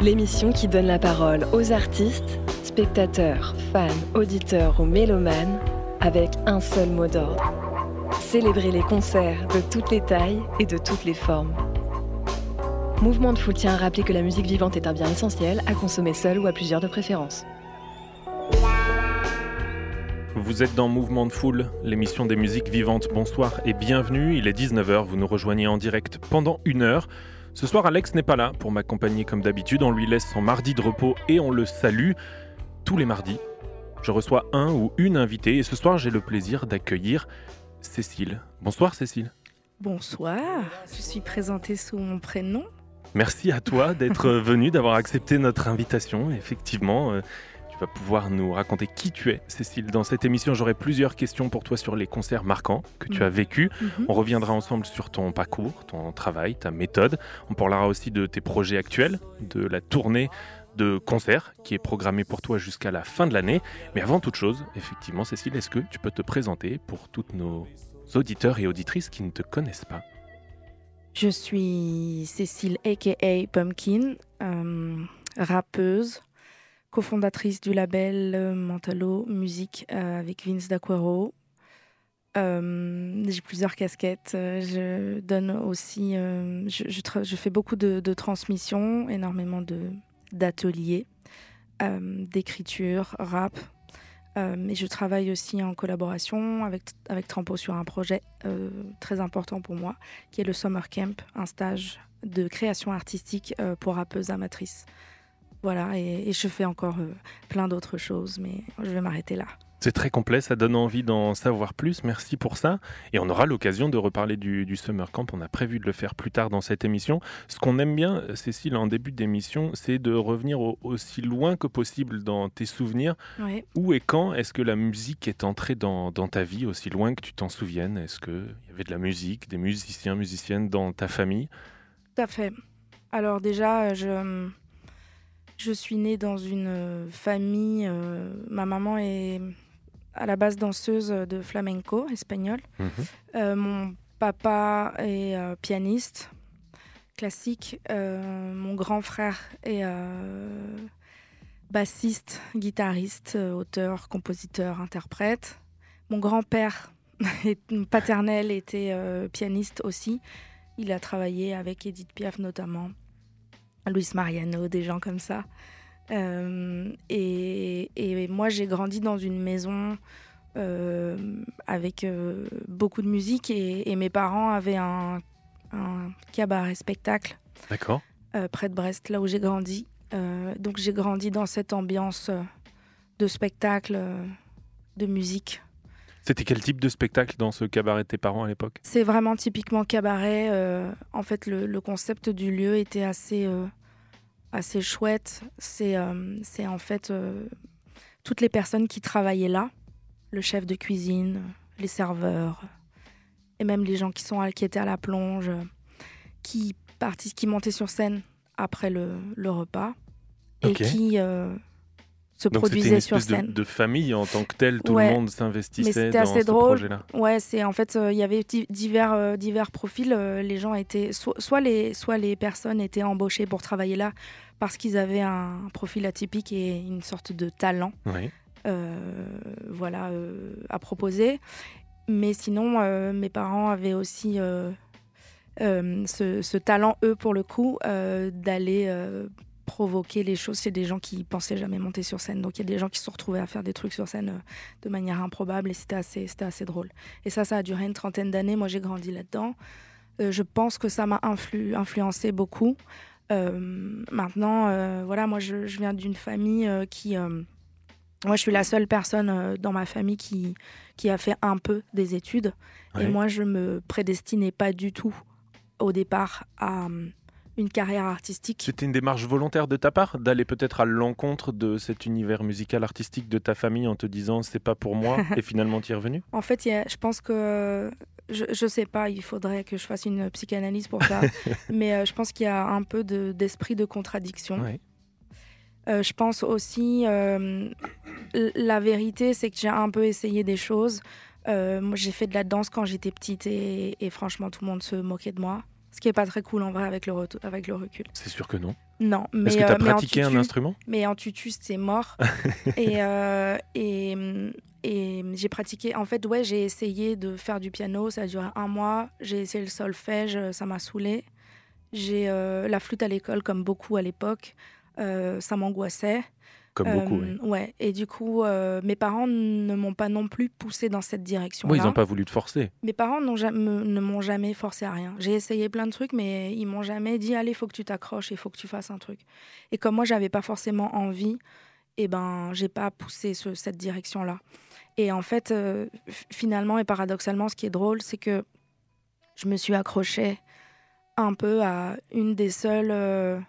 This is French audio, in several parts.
L'émission qui donne la parole aux artistes, spectateurs, fans, auditeurs ou mélomanes avec un seul mot d'ordre. Célébrer les concerts de toutes les tailles et de toutes les formes. Mouvement de Foule tient à rappeler que la musique vivante est un bien essentiel à consommer seul ou à plusieurs de préférence. Vous êtes dans Mouvement de Foule, l'émission des musiques vivantes. Bonsoir et bienvenue. Il est 19h, vous nous rejoignez en direct pendant une heure. Ce soir, Alex n'est pas là pour m'accompagner comme d'habitude. On lui laisse son mardi de repos et on le salue. Tous les mardis, je reçois un ou une invitée et ce soir, j'ai le plaisir d'accueillir Cécile. Bonsoir Cécile. Bonsoir, je suis présentée sous mon prénom. Merci à toi d'être venue, d'avoir accepté notre invitation. Effectivement, euh, vas pouvoir nous raconter qui tu es, Cécile. Dans cette émission, j'aurai plusieurs questions pour toi sur les concerts marquants que tu as vécus. Mhm. On reviendra ensemble sur ton parcours, ton travail, ta méthode. On parlera aussi de tes projets actuels, de la tournée de concerts qui est programmée pour toi jusqu'à la fin de l'année. Mais avant toute chose, effectivement, Cécile, est-ce que tu peux te présenter pour toutes nos auditeurs et auditrices qui ne te connaissent pas? Je suis Cécile aka Pumpkin, euh, rappeuse, cofondatrice du label euh, Mentalo Musique euh, avec Vince D'Aquero. Euh, J'ai plusieurs casquettes. Je donne aussi, je, fais beaucoup de, transmissions, énormément d'ateliers, d'écriture, rap. Mais je travaille aussi en collaboration avec, avec Trampo sur un projet très important pour moi, qui est le Summer Camp, un stage de création artistique pour rappeuses amatrices. Voilà, et, et je fais encore euh, plein d'autres choses, mais je vais m'arrêter là. C'est très complet, ça donne envie d'en savoir plus. Merci pour ça. Et on aura l'occasion de reparler du, du Summer Camp. On a prévu de le faire plus tard dans cette émission. Ce qu'on aime bien, Cécile, en début d'émission, c'est de revenir au- aussi loin que possible dans tes souvenirs. Ouais. Où et quand est-ce que la musique est entrée dans, dans ta vie, aussi loin que tu t'en souviennes? Est-ce qu'il y avait de la musique, des musiciens, musiciennes dans ta famille? Tout à fait. Alors déjà, je, je suis née dans une euh, famille. euh, ma maman est à la base danseuse de flamenco espagnol. Euh, mon papa est pianiste classique. Mon grand frère est bassiste, guitariste, auteur, compositeur, interprète. Mon grand-père paternel était euh, pianiste aussi. Il a travaillé avec Edith Piaf notamment, Luis Mariano, des gens comme ça. Euh, et, et moi, j'ai grandi dans une maison euh, avec euh, beaucoup de musique et, et mes parents avaient un, un cabaret spectacle D'accord. près de Brest, là où j'ai grandi. Donc j'ai grandi dans cette ambiance de spectacle, de musique. C'était quel type de spectacle dans ce cabaret de tes parents à l'époque C'est vraiment typiquement cabaret. euh, en fait, le, le concept du lieu était assez, euh, assez chouette. C'est euh, en fait toutes les personnes qui travaillaient là, le chef de cuisine, les serveurs, et même les gens qui, sont à- qui étaient à la plonge, qui, partis, qui montaient sur scène après le, le repas et qui se Donc une sur espèce de, famille en tant que telle, tout Ouais. le monde s'investissait dans assez ce drôle. projet-là. Ouais, c'est en fait, euh, il y avait di- divers, euh, divers profils. euh, les gens étaient, so- soit, les, soit les personnes étaient embauchées pour travailler là parce qu'ils avaient un profil atypique et une sorte de talent, voilà, à proposer. Mais sinon, mes parents avaient aussi ce, ce talent, eux, pour le coup, d'aller provoquer les choses chez des gens qui pensaient jamais monter sur scène. Donc il y a des gens qui se sont retrouvés à faire des trucs sur scène euh, de manière improbable et c'était assez, c'était assez drôle. Et ça, ça a duré une trentaine d'années. Moi, j'ai grandi là-dedans. Euh, je pense que ça m'a influ- influencé beaucoup. Euh, maintenant, euh, voilà, moi, je, je viens d'une famille qui. moi, je suis la seule personne dans ma famille qui, qui a fait un peu des études. Ouais. Et moi, je me prédestinais pas du tout au départ à une carrière artistique. C'était une démarche volontaire de ta part d'aller peut-être à l'encontre de cet univers musical artistique de ta famille en te disant c'est pas pour moi et finalement tu es revenu En fait, je pense que je, je sais pas, il faudrait que je fasse une psychanalyse pour ça, mais euh, je pense qu'il y a un peu d'esprit de, contradiction. Euh, je pense aussi, euh, la vérité, c'est que j'ai un peu essayé des choses. moi, j'ai fait de la danse quand j'étais petite et, et, franchement, tout le monde se moquait de moi. Ce qui est pas très cool en vrai avec le, avec le recul. C'est sûr que non. Non, mais. Est-ce que tu as euh, pratiqué un instrument? Mais en tutus, c'est mort. et, euh, et, et j'ai pratiqué. En fait, ouais, j'ai essayé de faire du piano. Ça a duré un mois. J'ai essayé le solfège. Ça m'a saoulé. J'ai euh, la flûte à l'école, comme beaucoup à l'époque. ça m'angoissait. Comme beaucoup, oui. Euh, ouais. Et du coup, euh, mes parents ne m'ont pas non plus poussé dans cette direction. -là. ils n'ont pas voulu te forcer. Mes parents ne m'ont jamais forcé à rien. J'ai essayé plein de trucs, mais ils m'ont jamais dit allez, il faut que tu t'accroches, il faut que tu fasses un truc. Et comme moi, j'avais pas forcément envie, et eh ben, j'ai pas poussé cette direction-là. Et en fait, euh, finalement et paradoxalement, ce qui est drôle, c'est que je me suis accrochée un peu à une des seules euh,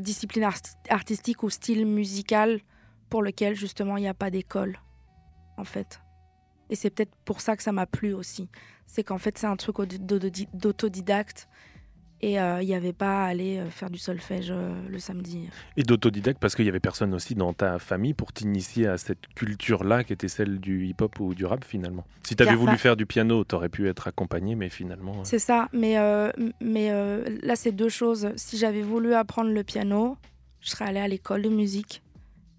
discipline artistique ou style musical pour lequel justement il n'y a pas d'école, en fait. Et c'est peut-être pour ça que ça m'a plu aussi. C'est qu'en fait c'est un truc d'autodidacte et euh, il n'y avait pas à aller euh, faire du solfège euh, le samedi. Et d'autodidacte parce qu'il y avait personne aussi dans ta famille pour t'initier à cette culture-là qui était celle du hip-hop ou du rap finalement. Si tu avais voulu faire du piano, tu aurais pu être accompagné, mais finalement... C'est ça, mais, mais là c'est deux choses. Si j'avais voulu apprendre le piano, je serais allée à l'école de musique.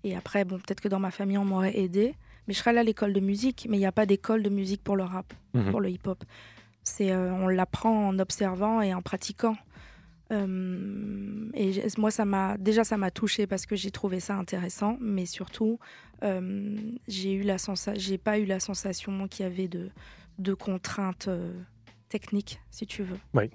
Et après, bon, peut-être que dans ma famille, on m'aurait aidé. Mais je serais allée à l'école de musique, mais il n'y a pas d'école de musique pour le rap, mhm. pour le hip-hop. C'est, euh, on l'apprend en observant et en pratiquant. Euh, et moi, ça m'a déjà ça m'a touché parce que j'ai trouvé ça intéressant, mais surtout, euh, j'ai eu la j'ai pas eu la sensation qu'il y avait de, de contraintes techniques, si tu veux. Oui.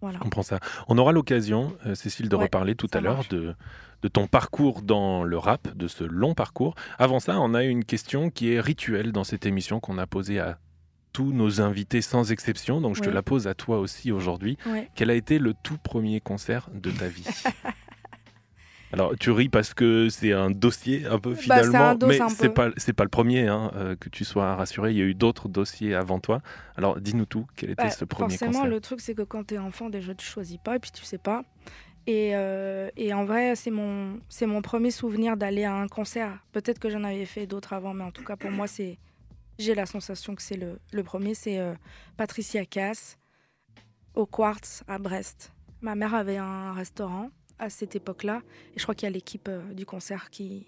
Voilà. Je comprends ça. On aura l'occasion, Cécile, de reparler tout à l'heure de, de ton parcours dans le rap, de ce long parcours. Avant ça, on a une question qui est rituelle dans cette émission qu'on a posée à tous nos invités sans exception. Donc je te la pose à toi aussi aujourd'hui. Quel a été le tout premier concert de ta vie Alors tu ris parce que c'est un dossier un peu bah, finalement, mais c'est pas c'est pas le premier hein, euh, que tu sois rassuré. Il y a eu d'autres dossiers avant toi. Alors dis-nous tout. Quel était bah, ce premier concert Forcément, le truc c'est que quand tu es enfant déjà tu choisis pas et puis tu sais pas. Et, euh, et, en vrai, c'est mon, c'est mon premier souvenir d'aller à un concert. Peut-être que j'en avais fait d'autres avant, mais en tout cas, pour moi, c'est, j'ai la sensation que c'est le, le, premier, c'est euh, Patricia Cass au Quartz à Brest. Ma mère avait un restaurant à cette époque-là, et je crois qu'il y a l'équipe euh, du concert qui,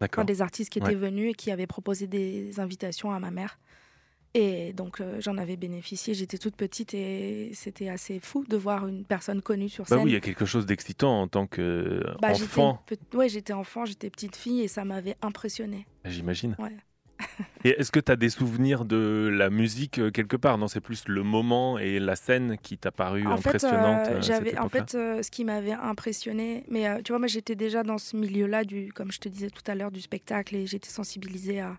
enfin, des artistes qui étaient venus et qui avaient proposé des invitations à ma mère. Et donc euh, j'en avais bénéficié. J'étais toute petite et c'était assez fou de voir une personne connue sur scène. Bah oui, il y a quelque chose d'excitant en tant qu'enfant. Bah, enfant. Oui, j'étais enfant, j'étais petite fille et ça m'avait impressionnée. J'imagine. Ouais. Et est-ce que tu as des souvenirs de la musique euh, quelque part? Non, c'est plus le moment et la scène qui t'a paru impressionnante. Euh, j'avais, en fait, euh, ce qui m'avait impressionné, mais tu vois, moi j'étais déjà dans ce milieu-là, du, comme je te disais tout à l'heure, du spectacle, et j'étais sensibilisée à,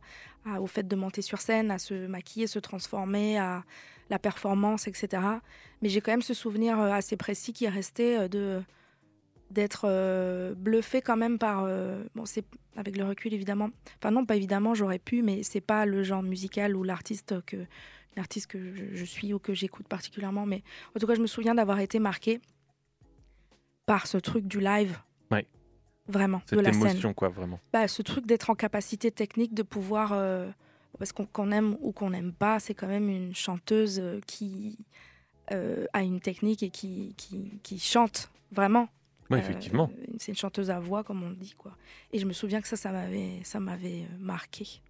au fait de monter sur scène, à se maquiller, se transformer, à la performance, etc. Mais j'ai quand même ce souvenir assez précis qui est resté de d'être euh, bluffé quand même par. Euh, bon, c'est avec le recul évidemment. Enfin non, pas évidemment, j'aurais pu, mais c'est pas le genre musical ou l'artiste que l'artiste que je, suis ou que j'écoute particulièrement. Mais en tout cas, je me souviens d'avoir été marqué par ce truc du live. Ouais. Vraiment, Cette de la émotion, quoi, vraiment. Bah, ce truc d'être en capacité technique de pouvoir. Euh, parce qu'on aime ou qu'on n'aime pas, c'est quand même une chanteuse qui a une technique et qui, qui, qui chante vraiment. Oui, effectivement. Euh, c'est une chanteuse à voix, comme on dit. Quoi. Et je me souviens que ça, ça m'avait, ça m'avait euh, marqué.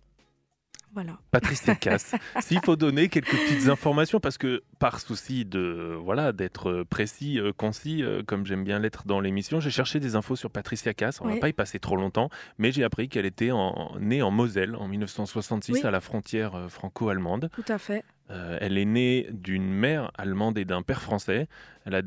Voilà. Patrice Casse. S'il faut donner quelques petites informations, parce que par souci de voilà d'être précis, euh, concis, comme j'aime bien l'être dans l'émission, j'ai cherché des infos sur Patricia Cass. On ne va pas y passer trop longtemps, mais j'ai appris qu'elle était en, née en Moselle en 1966 à la frontière franco-allemande. Tout à fait. Euh, elle est née d'une mère allemande et d'un père français. Elle a,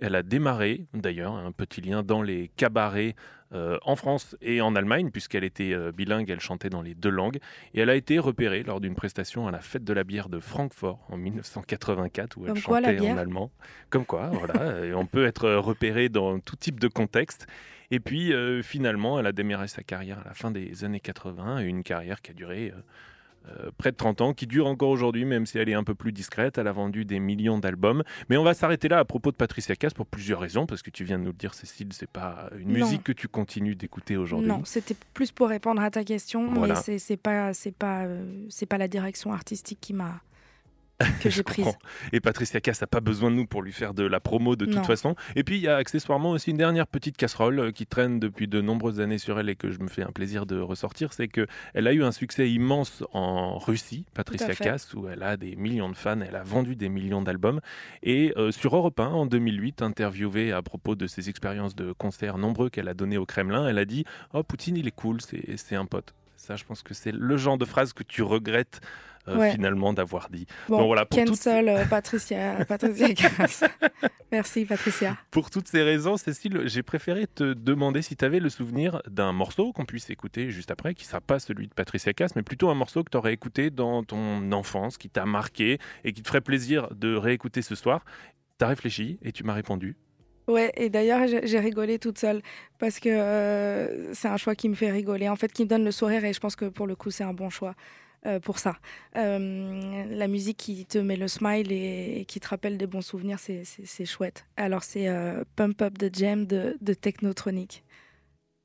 elle a démarré, d'ailleurs, un petit lien dans les cabarets euh, en France et en Allemagne, puisqu'elle était euh, bilingue, elle chantait dans les deux langues. Et elle a été repérée lors d'une prestation à la fête de la bière de Francfort en 1984, où elle chantait en allemand. Comme quoi, voilà, on peut être repéré dans tout type de contexte. Et puis, finalement, elle a démarré sa carrière à la fin des années 80, une carrière qui a duré euh, près de 30 ans, qui dure encore aujourd'hui, même si elle est un peu plus discrète. Elle a vendu des millions d'albums. Mais on va s'arrêter là à propos de Patricia Cass pour plusieurs raisons, parce que tu viens de nous le dire, Cécile, c'est pas une musique que tu continues d'écouter aujourd'hui. Non, c'était plus pour répondre à ta question, mais c'est pas, pas, euh, c'est pas la direction artistique qui m'a que j'ai prise. Et Patricia Cass n'a pas besoin de nous pour lui faire de la promo de toute façon. Et puis il y a accessoirement aussi une dernière petite casserole euh, qui traîne depuis de nombreuses années sur elle et que je me fais un plaisir de ressortir, c'est qu'elle a eu un succès immense en Russie, Patricia Cass, où elle a des millions de fans, elle a vendu des millions d'albums. Et euh, sur Europe 1, en 2008, interviewée à propos de ses expériences de concerts nombreux qu'elle a donné au Kremlin, elle a dit « Oh, Poutine, il est cool, c'est un pote ». Ça, je pense que c'est le genre de phrase que tu regrettes euh, finalement d'avoir dit. Bon, voilà, pour cancel euh, Patricia, Patricia Merci Patricia. Pour toutes ces raisons, Cécile, j'ai préféré te demander si tu avais le souvenir d'un morceau qu'on puisse écouter juste après, qui ne sera pas celui de Patricia Cass, mais plutôt un morceau que tu aurais écouté dans ton enfance, qui t'a marqué et qui te ferait plaisir de réécouter ce soir. Tu as réfléchi et tu m'as répondu. Ouais, et d'ailleurs, j'ai rigolé toute seule parce que euh, c'est un choix qui me fait rigoler, en fait, qui me donne le sourire et je pense que pour le coup, c'est un bon choix. Euh, pour ça. Euh, la musique qui te met le smile et, qui te rappelle des bons souvenirs, c'est chouette. Alors c'est euh, Pump Up the Jam de, de, Technotronic.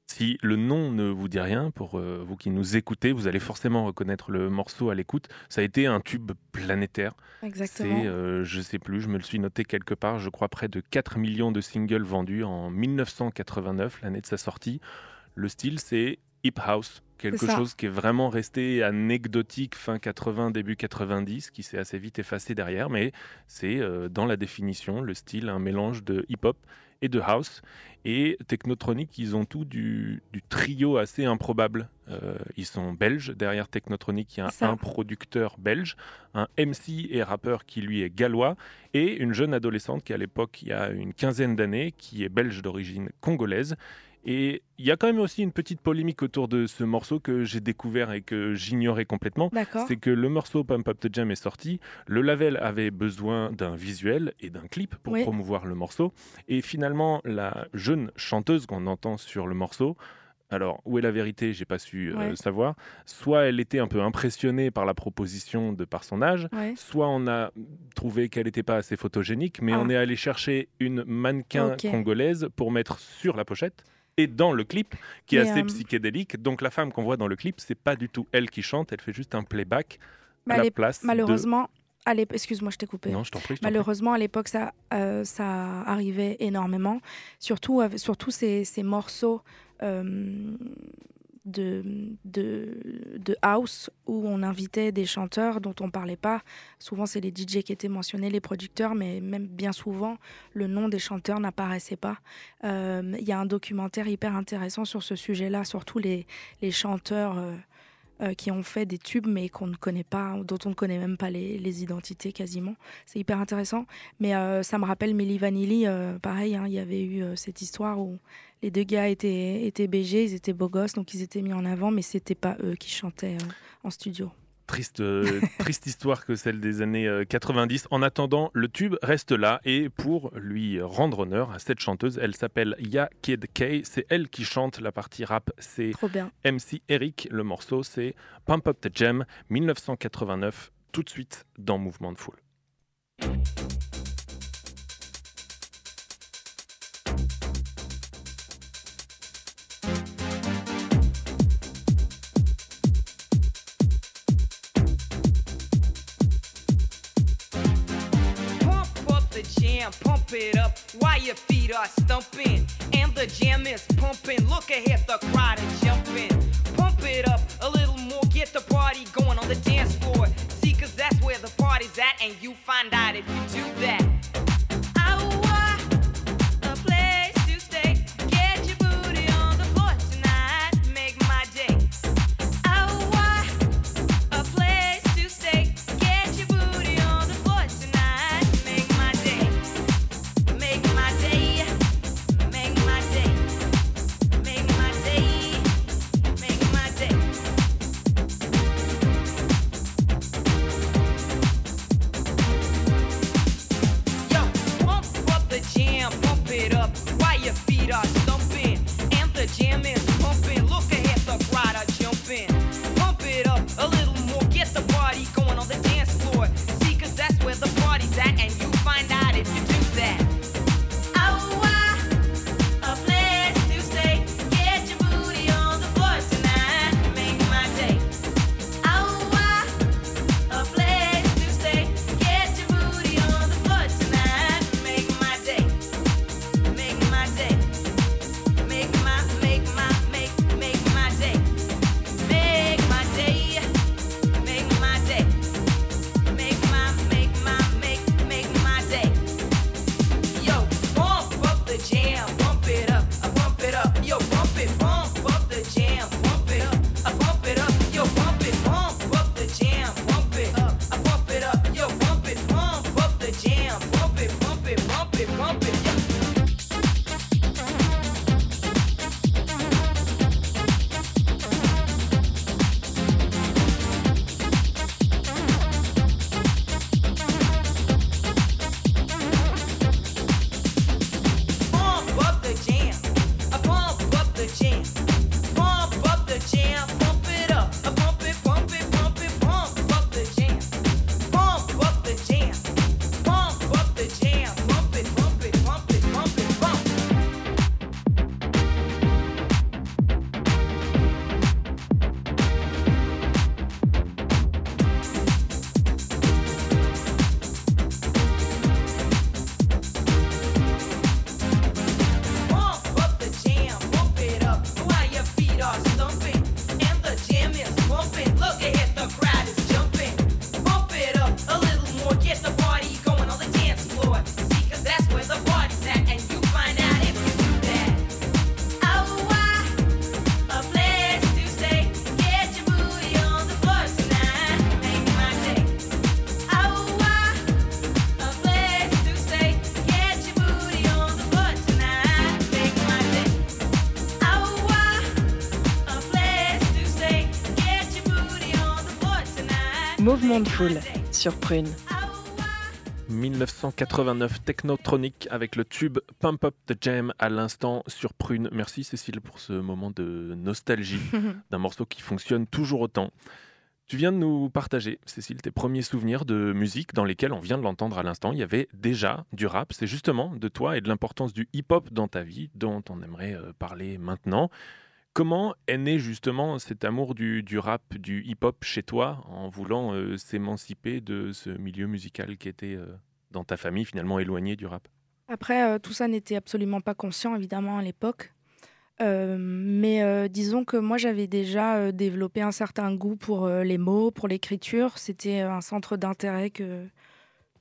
Si le nom ne vous dit rien, pour vous qui nous écoutez, vous allez forcément reconnaître le morceau à l'écoute. Ça a été un tube planétaire. Exactement. C'est, je sais plus, je me le suis noté quelque part, je crois près de 4 millions de singles vendus en 1989, l'année de sa sortie. Le style, c'est hip house, quelque chose qui est vraiment resté anecdotique fin 80, début 90, qui s'est assez vite effacé derrière, mais c'est euh, dans la définition, le style, un mélange de hip-hop et de house. Et Technotronic, ils ont tout du, trio assez improbable. Euh, ils sont belges. Derrière Technotronic, il y a un, producteur belge, un MC et rappeur qui lui est gallois, et une jeune adolescente qui à l'époque, il y a une quinzaine d'années, qui est belge d'origine congolaise et il y a quand même aussi une petite polémique autour de ce morceau que j'ai découvert et que j'ignorais complètement. C'est que le morceau Pump Up the Jam est sorti. Le label avait besoin d'un visuel et d'un clip pour promouvoir le morceau. Et finalement, la jeune chanteuse qu'on entend sur le morceau, alors, où est la vérité J'ai pas su euh, savoir. Soit elle était un peu impressionnée par la proposition de par son âge, soit on a trouvé qu'elle n'était pas assez photogénique, mais on ah. est allé chercher une mannequin congolaise pour mettre sur la pochette et dans le clip qui est assez euh, psychédélique. Donc la femme qu'on voit dans le clip, c'est pas du tout elle qui chante, elle fait juste un playback à la place. Malheureusement, excuse-moi, je t'ai coupé. Non, je. Malheureusement, à l'époque, ça, euh, ça arrivait énormément, surtout, surtout ces, ces morceaux. Euh, de, de, house où on invitait des chanteurs dont on ne parlait pas. Souvent, c'est les DJ qui étaient mentionnés, les producteurs, mais même bien souvent, le nom des chanteurs n'apparaissait pas. Euh, il y a un documentaire hyper intéressant sur ce sujet-là, surtout les, les chanteurs. Euh, euh, qui ont fait des tubes mais qu'on ne connaît pas, dont on ne connaît même pas les, les identités quasiment. C'est hyper intéressant. Mais ça me rappelle Milli Vanilli, pareil, hein, il y avait eu cette histoire où les deux gars étaient, étaient BG, ils étaient beaux gosses, donc ils étaient mis en avant, mais c'était pas eux qui chantaient euh, en studio. Triste, euh, triste histoire que celle des années 90. Euh, en attendant, le tube reste là et pour lui rendre honneur à cette chanteuse, elle s'appelle Ya Kid K. C'est elle qui chante la partie rap. C'est MC Eric. Le morceau, c'est Pump Up the Jam 1989. Tout de suite dans Mouvement de Foule. Are stumping. And the jam is pumping. Look ahead, the crowd is Mouvement de foule sur Prune. 1989 Technotronic avec le tube Pump Up the Jam à l'instant sur Prune. Merci Cécile pour ce moment de nostalgie d'un morceau qui fonctionne toujours autant. Tu viens de nous partager, Cécile, tes premiers souvenirs de musique dans lesquels on vient de l'entendre à l'instant. Il y avait déjà du rap. C'est justement de toi et de l'importance du hip-hop dans ta vie dont on aimerait euh, parler maintenant. Comment est né justement cet amour du, rap, du hip-hop chez toi, en voulant euh, s'émanciper de ce milieu musical qui était euh, dans ta famille finalement éloigné du rap? Après, euh, tout ça n'était absolument pas conscient, évidemment, à l'époque. Mais disons que moi, j'avais déjà développé un certain goût pour les mots, pour l'écriture. C'était un centre d'intérêt que,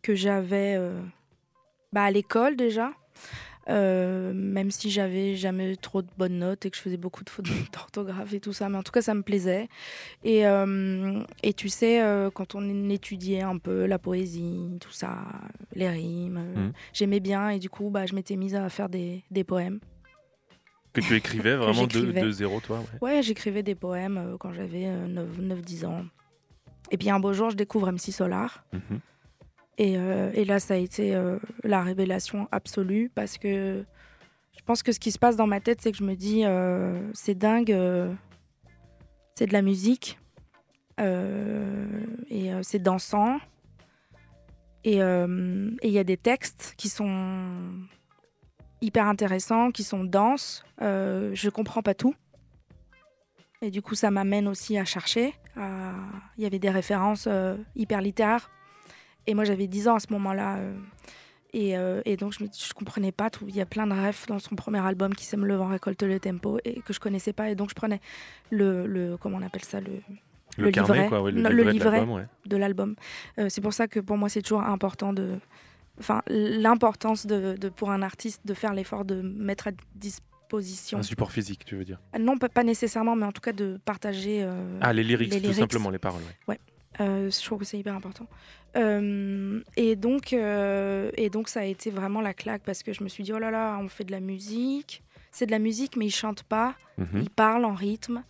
que j'avais bah, à l'école déjà. Euh, même si j'avais jamais trop de bonnes notes et que je faisais beaucoup de fautes d'orthographe et tout ça, mais en tout cas ça me plaisait. Et, euh, et tu sais, euh, quand on étudiait un peu la poésie, tout ça, les rimes, Mhm. j'aimais bien et du coup bah, je m'étais mise à faire des, des poèmes. Que tu écrivais vraiment de, zéro, toi ouais. Ouais, j'écrivais des poèmes quand j'avais 9-10 ans. Et puis un beau jour, je découvre MC Solar. Mhm. Et, euh, et là, ça a été euh, la révélation absolue parce que je pense que ce qui se passe dans ma tête, c'est que je me dis, euh, c'est dingue, c'est de la musique et c'est dansant. Et il y a des textes qui sont hyper intéressants, qui sont denses. Je comprends pas tout. Et du coup, ça m'amène aussi à chercher. Il y avait des références hyper littéraires. Et moi, j'avais 10 ans à ce moment-là. euh, et, euh, et donc, je ne comprenais pas tout. Il y a plein de refs dans son premier album qui s'aime Le vent récolte le tempo et que je connaissais pas. Et donc, je prenais le, le comment on appelle ça, le, Le, Le carnet, livret. quoi, ouais, le, Non, le livret de l'album, ouais. Euh, c'est pour ça que pour moi, c'est toujours important de. Enfin, l'importance de, de- pour un artiste de faire l'effort de mettre à disposition. Un support physique, tu veux dire Non, pas, pas nécessairement, mais en tout cas de partager. euh, Ah, les lyrics, les tout simplement, les paroles. ouais. Euh, je trouve que c'est hyper important. Euh, et, donc, euh, et donc, ça a été vraiment la claque parce que je me suis dit, oh là là, on fait de la musique. C'est de la musique, mais ils chantent pas. Mhm. Ils parlent en rythme.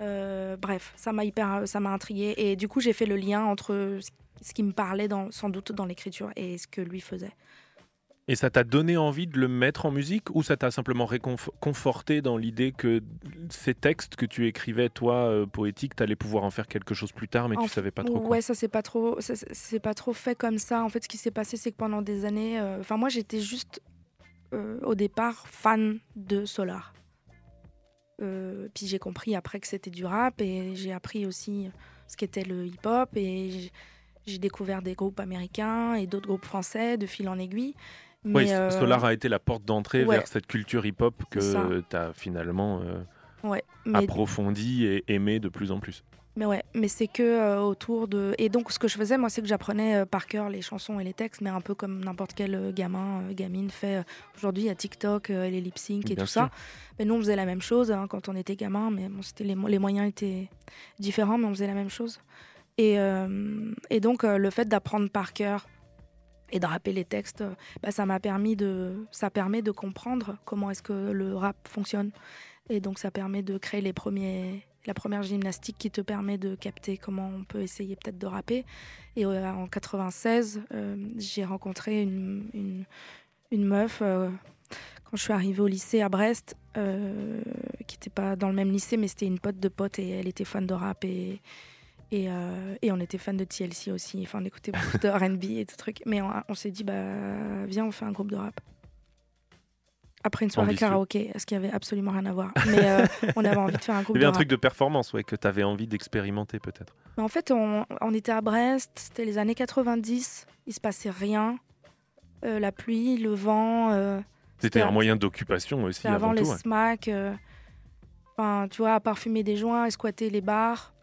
Bref, ça m'a hyper, ça m'a intriguée. Et du coup, j'ai fait le lien entre ce- ce qui me parlait dans, sans doute dans l'écriture et ce que lui faisait. Et ça t'a donné envie de le mettre en musique ou ça t'a simplement réconforté dans l'idée que ces textes que tu écrivais, toi, euh, poétiques, t'allais pouvoir en faire quelque chose plus tard, mais En tu savais pas trop quoi? Ouais, ça c'est pas trop, c'est- pas trop fait comme ça. En fait, ce qui s'est passé, c'est que pendant des années, euh, enfin moi, j'étais juste euh, au départ fan de Solar. Euh, puis j'ai compris après que c'était du rap et j'ai appris aussi ce qu'était le hip-hop et j'ai découvert des groupes américains et d'autres groupes français de fil en aiguille. Oui, euh, Solar a été la porte d'entrée ouais. vers cette culture hip-hop que tu as finalement euh, ouais, mais approfondie et aimée de plus en plus. Mais ouais, mais c'est que euh, autour de. Et donc, ce que je faisais, moi, c'est que j'apprenais euh, par cœur les chansons et les textes, mais un peu comme n'importe quel euh, gamin, gamine fait. Aujourd'hui, il y a TikTok, les lip sync et Bien tout sûr. ça. Mais nous, on faisait la même chose hein, quand on était gamin, mais bon, c'était les, mo- les moyens étaient différents, mais on faisait la même chose. Et, et donc, le fait d'apprendre par cœur et de rapper les textes, euh, bah, ça m'a permis de. Ça permet de comprendre comment est-ce que le rap fonctionne. Et donc, ça permet de créer les premiers, la première gymnastique qui te permet de capter comment on peut essayer peut-être de rapper. Et euh, en 96, euh, j'ai rencontré une, meuf quand je suis arrivée au lycée à Brest, qui n'était pas dans le même lycée, mais c'était une pote de pote et elle était fan de rap et. Et, euh, et on était fan de TLC aussi, enfin on écoutait beaucoup de RB et de trucs. Mais on, on s'est dit, bah viens, on fait un groupe de rap. Après une soirée Ambitieux. karaoké, ce qui avait absolument rien à voir. Mais euh, on avait envie de faire un groupe Il y de avait un rap. truc de performance ouais, que tu avais envie d'expérimenter peut-être. Mais en fait, on, on était à Brest, c'était les années 90, il se passait rien. Euh, la pluie, le vent, C'était un moyen d'occupation aussi avant les ouais. smacks. Enfin, tu vois, à part fumer des joints et squatter les bars.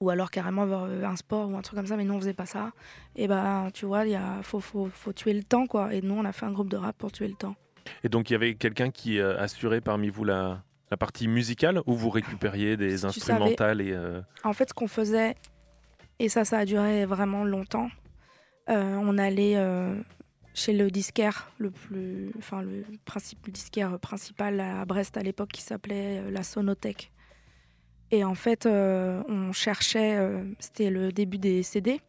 Ou alors carrément euh, un sport ou un truc comme ça, mais nous on faisait pas ça. Et ben, tu vois, il faut, faut, faut tuer le temps, quoi. Et nous, on a fait un groupe de rap pour tuer le temps. Et donc il y avait quelqu'un qui euh, assurait parmi vous la, la partie musicale ou vous récupériez des tu instrumentales et euh, En fait, ce qu'on faisait, et ça, ça a duré vraiment longtemps, euh, on allait chez le disquaire, le plus, enfin le principe, le disquaire principal à Brest à l'époque qui s'appelait la Sonothèque. Et en fait, euh, on cherchait, euh, c'était le début des CD.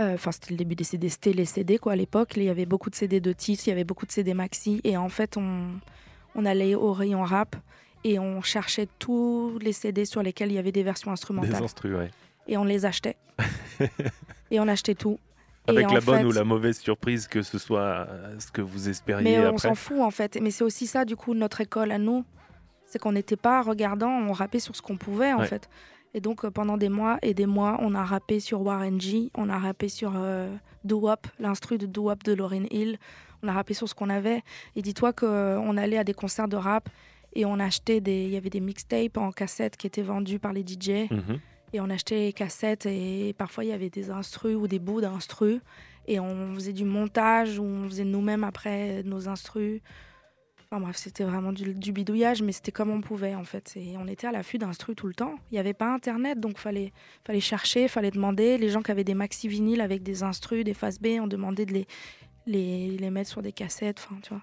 Euh, Enfin, c'était le début des CD, c'était les CD quoi à l'époque. Il y avait beaucoup de CD de titres, il y avait beaucoup de CD maxi. Et en fait, on, on allait au rayon rap et on cherchait tous les CD sur lesquels il y avait des versions Des instrumentales. instrus, ouais. et on les achetait. et on achetait tout. Avec la bonne fait- ou la mauvaise surprise que ce soit ce que vous espériez Mais on s'en fout en fait. Mais c'est aussi ça, du coup, notre école à nous. C'est qu'on n'était pas regardant, on rappait sur ce qu'on pouvait en Ouais. fait. Et donc euh, pendant des mois et des mois, on a rappé sur Warren G, on a rappé sur euh, Doo Wop, l'instru de Doo Wop de Lauryn Hill. On a rappé sur ce qu'on avait. Et dis-toi qu'on allait à des concerts de rap et on achetait des. Il y avait des mixtapes en cassette qui étaient vendus par les DJ. Mhm. Et on achetait les cassettes et parfois il y avait des instrus ou des bouts d'instrus. Et on faisait du montage ou on faisait nous-mêmes après nos instrus. Enfin bref, c'était vraiment du, du bidouillage, mais c'était comme on pouvait en fait. Et on était à l'affût d'instrus tout le temps. Il n'y avait pas internet, donc fallait fallait chercher, fallait demander. Les gens qui avaient des maxi vinyles avec des instrus, des faces B, on demandait de les, les, les mettre sur des cassettes. Enfin, tu vois.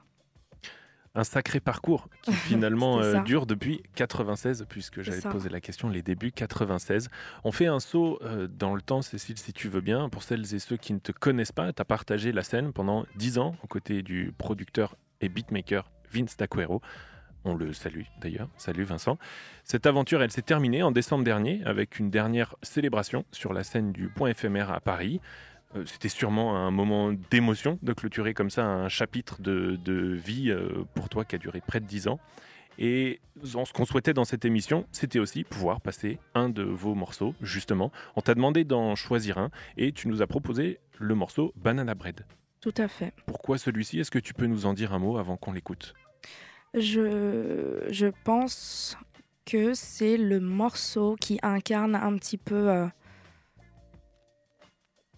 Un sacré parcours qui finalement euh, dure depuis 96, puisque ça. poser la question, les débuts 96. On fait un saut euh, dans le temps, Cécile, si tu veux bien. Pour celles et ceux qui ne te connaissent pas, tu as partagé la scène pendant 10 ans aux côtés du producteur et beatmaker Vince D'Aquero. On le salue d'ailleurs. Salut Vincent. Cette aventure, elle s'est terminée en décembre dernier avec une dernière célébration sur la scène du Point éphémère à Paris. Euh, C'était sûrement un moment d'émotion de clôturer comme ça un chapitre de, de vie euh, pour toi qui a duré près de 10 ans. Et ce qu'on souhaitait dans cette émission, c'était aussi pouvoir passer un de vos morceaux, justement. On t'a demandé d'en choisir un et tu nous as proposé le morceau Banana Bread. Tout à fait. Pourquoi celui-ci? Est-ce que tu peux nous en dire un mot avant qu'on l'écoute? Je, je pense que c'est le morceau qui incarne un petit peu euh,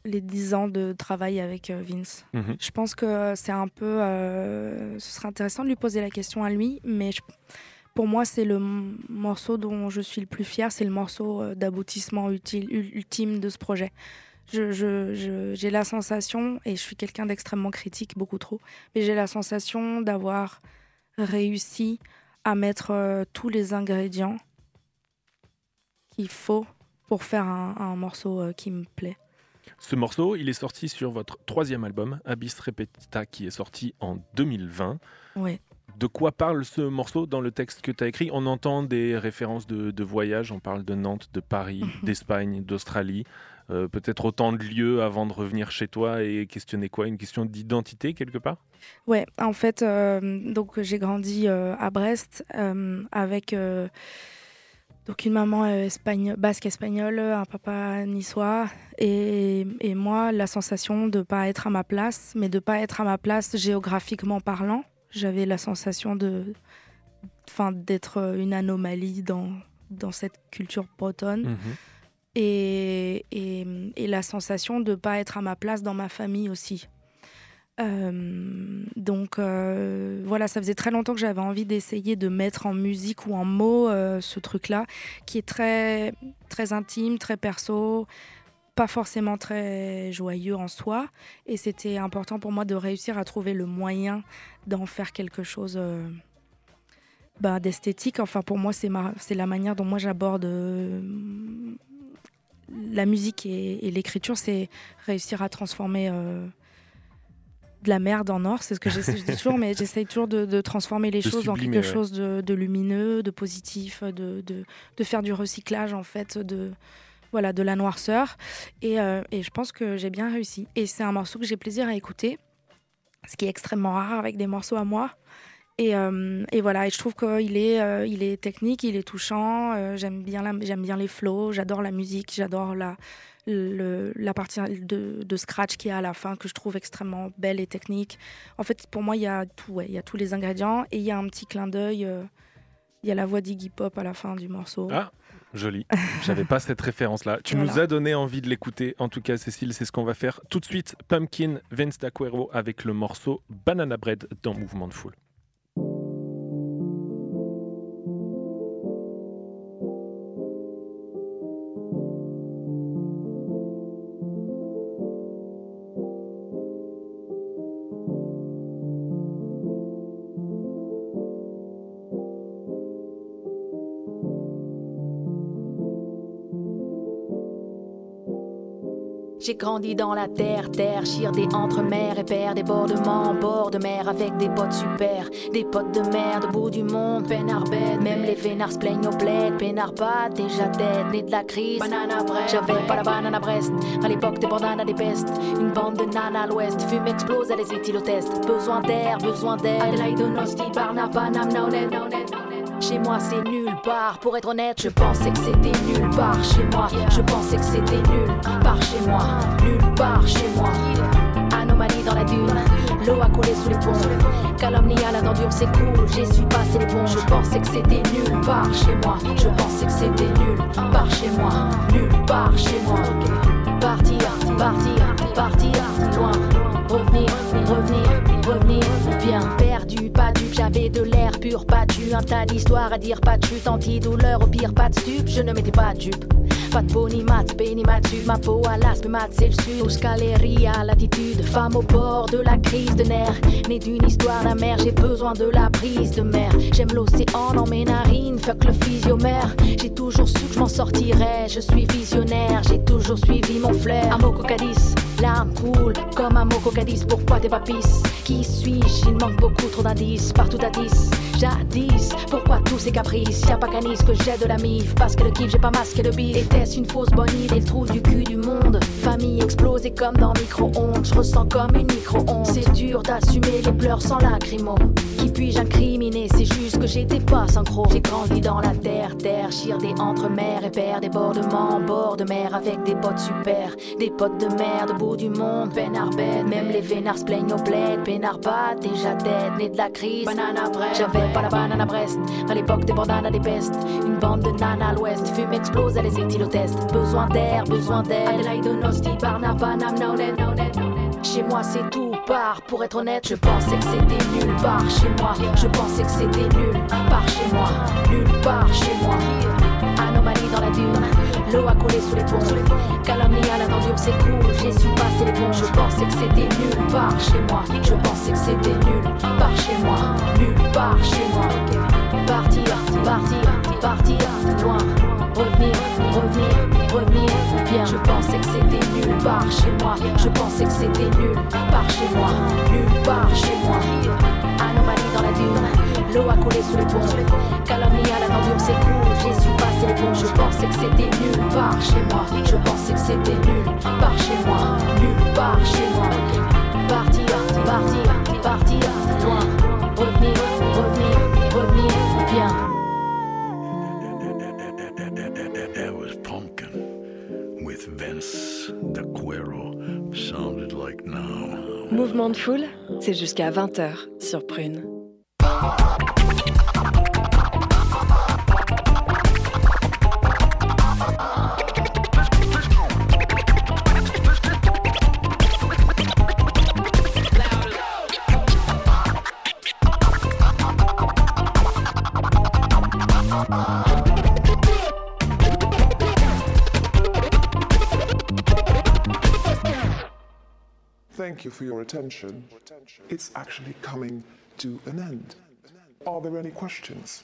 les 10 ans de travail avec euh, Vince. Mhm. Je pense que c'est un peu... euh, ce serait intéressant de lui poser la question à lui, mais je- pour moi, c'est le morceau dont je suis le plus fier, c'est le morceau d'aboutissement ultime de ce projet. Je- je- je- J'ai la sensation, et je suis quelqu'un d'extrêmement critique, beaucoup trop, mais j'ai la sensation d'avoir réussi à mettre euh, tous les ingrédients qu'il faut pour faire un, un morceau euh, qui me plaît. Ce morceau, il est sorti sur votre troisième album, Abyss Repetita, qui est sorti en 2020. Ouais. De quoi parle ce morceau dans le texte que tu as écrit? On entend des références de, de voyage, on parle de Nantes, de Paris, d'Espagne, d'Australie. Euh, Peut-être autant de lieux avant de revenir chez toi et questionner quoi? Une question d'identité quelque part? Ouais, en fait, euh, donc j'ai grandi euh, à Brest avec donc une maman espagne- basque espagnole, un papa niçois, et, et moi la sensation de pas être à ma place, mais de pas être à ma place géographiquement parlant. J'avais la sensation de, d'être une anomalie dans dans cette culture bretonne Mhm. Et, la sensation de ne pas être à ma place dans ma famille aussi. Euh, donc euh, voilà, ça faisait très longtemps que j'avais envie d'essayer de mettre en musique ou en mots euh, ce truc-là, qui est très, très intime, très perso, pas forcément très joyeux en soi. Et c'était important pour moi de réussir à trouver le moyen d'en faire quelque chose bah, d'esthétique. Enfin, pour moi, c'est ma- c'est la manière dont moi j'aborde la musique et, et l'écriture, c'est réussir à transformer euh, de la merde en or. C'est ce que j'essaie je dis toujours, mais j'essaye toujours de, de transformer les De choses en quelque ouais. chose de, de lumineux, de positif, de, faire du recyclage en fait, de voilà, de la noirceur. Et, euh, et je pense que j'ai bien réussi. Et c'est un morceau que j'ai plaisir à écouter, ce qui est extrêmement rare avec des morceaux à moi. Et, euh, et voilà, et je trouve qu'il est, euh, il est technique, il est touchant. euh, j'aime bien, la- j'aime bien les flows, j'adore la musique, j'adore la, le- la partie de, de scratch qu'il y a à la fin que je trouve extrêmement belle et technique. En fait, pour moi, il y a tout, ouais, il y a tous les ingrédients et il y a un petit clin d'œil. il y a la voix d'Iggy Pop à la fin du morceau. Ah, joli. J'avais pas cette référence-là. Tu nous as donné envie de l'écouter. En tout cas, Cécile, c'est ce qu'on va faire tout de suite. Pumpkin, Vince D'Aquero avec le morceau Banana Bread dans Mouvement de Foule. Grandi dans la terre, terre, des entre mer et père, débordements, bord de mer avec des potes super, des potes de mer, au bout du monde, peinard bête, même les vénards se plaignent au bled, peinard pas, déjà dead, né de la crise, banana Brest, j'avais pas la banane à Brest, à l'époque des bandanes à des pestes, une bande de nanas à l'ouest, fume explose, allez y test, besoin d'air, besoin d'air, Adelaide, Donosti, Barna, Panam, chez moi c'est nulle part, pour être honnête, je pensais que c'était nulle part chez moi. Je pensais que c'était nulle part chez moi, nulle part chez moi. Anomalie dans la dune, l'eau a collé sous les ponts. Calomnie à la dure, c'est cool, j'y suis passé les ponts. Je pensais que c'était nulle part chez moi. Je pensais que c'était nulle part chez moi, nulle part chez moi. Partir, partir, partir, loin, revenir, revenir, revenir, bien perdu, pas dupe, j'avais de l'air pur, pas tu, un tas d'histoires à dire, pas de anti-douleur, au pire pas de stup, je ne m'étais pas dupe. Pas de peau ni mat, ni matu, ma peau à l'aspe, mat c'est le sud. à l'attitude, femme au bord de la crise de nerfs. Née d'une histoire d'amère, j'ai besoin de la prise de mer. J'aime l'océan dans mes narines, fuck le physiomère. J'ai toujours su que je m'en sortirais, je suis visionnaire, j'ai toujours suivi mon flair. Amoko Cadiz, l'âme coule comme Amoko Cadiz, pourquoi t'es pas pisse? Qui suis-je? Il manque beaucoup trop d'indices, partout à 10. Jadis, pourquoi tous ces caprices? Y'a pas canis que j'ai de la mif, parce que le kiff j'ai pas masqué le bif. Une fausse bonne idée, le trou du cul du monde. Famille explosée comme dans micro-ondes, je ressens comme une micro-onde. C'est dur d'assumer les pleurs sans lacrymo. Qui puis-je c'est juste que j'étais pas synchro. J'ai grandi dans la terre, terre, des entre mer et père Débordement, bord de mer avec des potes super Des potes de mer, bout du monde, peinard bête Même les vénards plaignent au bled, peinard pas, déjà dead, né de la crise Banana j'avais pas la banane à Brest À l'époque des bandanes à des pestes. Une bande de nanas à l'ouest, fume explose, elle les éthyl Besoin d'air, besoin d'air. Adelaide, Nosti, Chez moi, c'est tout part. Pour être honnête, je pensais que c'était nulle part chez moi. Je pensais que c'était nulle part chez moi. Nulle part chez moi. Anomalie dans la dune. L'eau a collé sous les ponts. Calomnie à la tendure, c'est cool. J'ai su passer les ponts. Je pensais que c'était nulle part chez moi. Je pensais que c'était nulle part chez moi. Nulle part chez moi. Partir, partir, partir, loin revenir, revenir, revenir bien. Je pensais que c'était nulle part chez moi. Je pensais que c'était nulle part chez moi. Nulle part chez moi. Anomalie dans la dune. L'eau a coulé sous les ponts. Calomnie à la cool. J'ai su passer les ponts. Je pensais que c'était nulle part chez moi. Je pensais que c'était nulle part chez moi. Nulle part chez moi. Partir, partir, partir, loin. Revenir, revenir, revenir bien. Mouvement de foule, c'est jusqu'à 20h sur Prune. You for your attention. It's actually coming to an end. Are there any questions?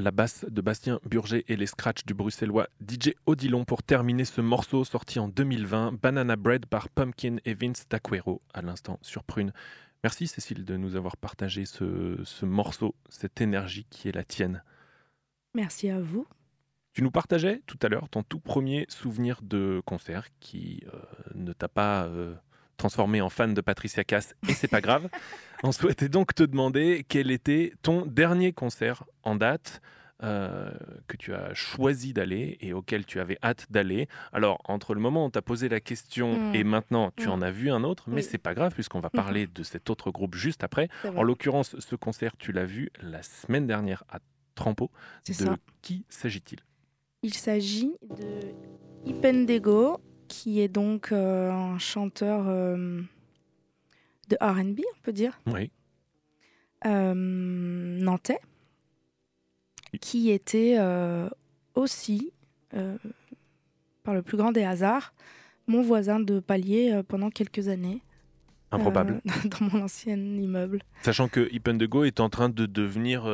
La basse de Bastien Burger et les scratchs du bruxellois DJ Odilon pour terminer ce morceau sorti en 2020, Banana Bread par Pumpkin et Vince Taquero, à l'instant sur Prune. Merci Cécile de nous avoir partagé ce, ce morceau, cette énergie qui est la tienne. Merci à vous. Tu nous partageais tout à l'heure ton tout premier souvenir de concert qui euh, ne t'a pas euh, transformé en fan de Patricia Cass et c'est pas grave. On souhaitait donc te demander quel était ton dernier concert en date. Euh, que tu as choisi d'aller et auquel tu avais hâte d'aller. Alors, entre le moment où on t'a posé la question mm. et maintenant, tu mm. en as vu un autre, mais c'est pas grave puisqu'on va parler de cet autre groupe juste après. En l'occurrence, ce concert, tu l'as vu la semaine dernière à Trampo. De qui s'agit-il? Il s'agit de Ipendego, qui est donc euh, un chanteur euh, de RB, on peut dire. Oui. Euh, nantais, qui était aussi, par le plus grand des hasards, mon voisin de palier pendant quelques années. Improbable. dans mon ancien immeuble. Sachant que Ipendego est en train de devenir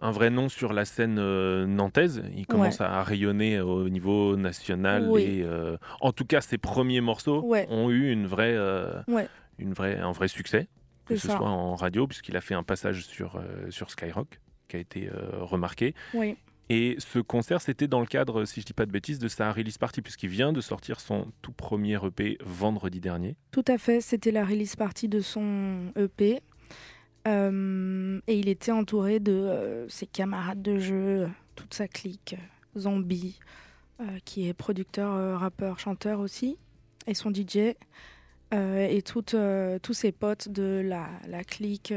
un vrai nom sur la scène euh, nantaise. Il commence à rayonner au niveau national. Et, euh, en tout cas, ses premiers morceaux ont eu une vraie, euh, une vraie, un vrai succès, que ce soit en radio, puisqu'il a fait un passage sur, sur Skyrock qui a été remarqué. Et ce concert, c'était dans le cadre, si je dis pas de bêtises, de sa release party, puisqu'il vient de sortir son tout premier EP vendredi dernier. Tout à fait, c'était la release party de son EP. Euh, et il était entouré de euh, ses camarades de jeu, toute sa clique, Zombie, euh, qui est producteur, rappeur, chanteur aussi, et son DJ, et toutes, tous ses potes de la, la clique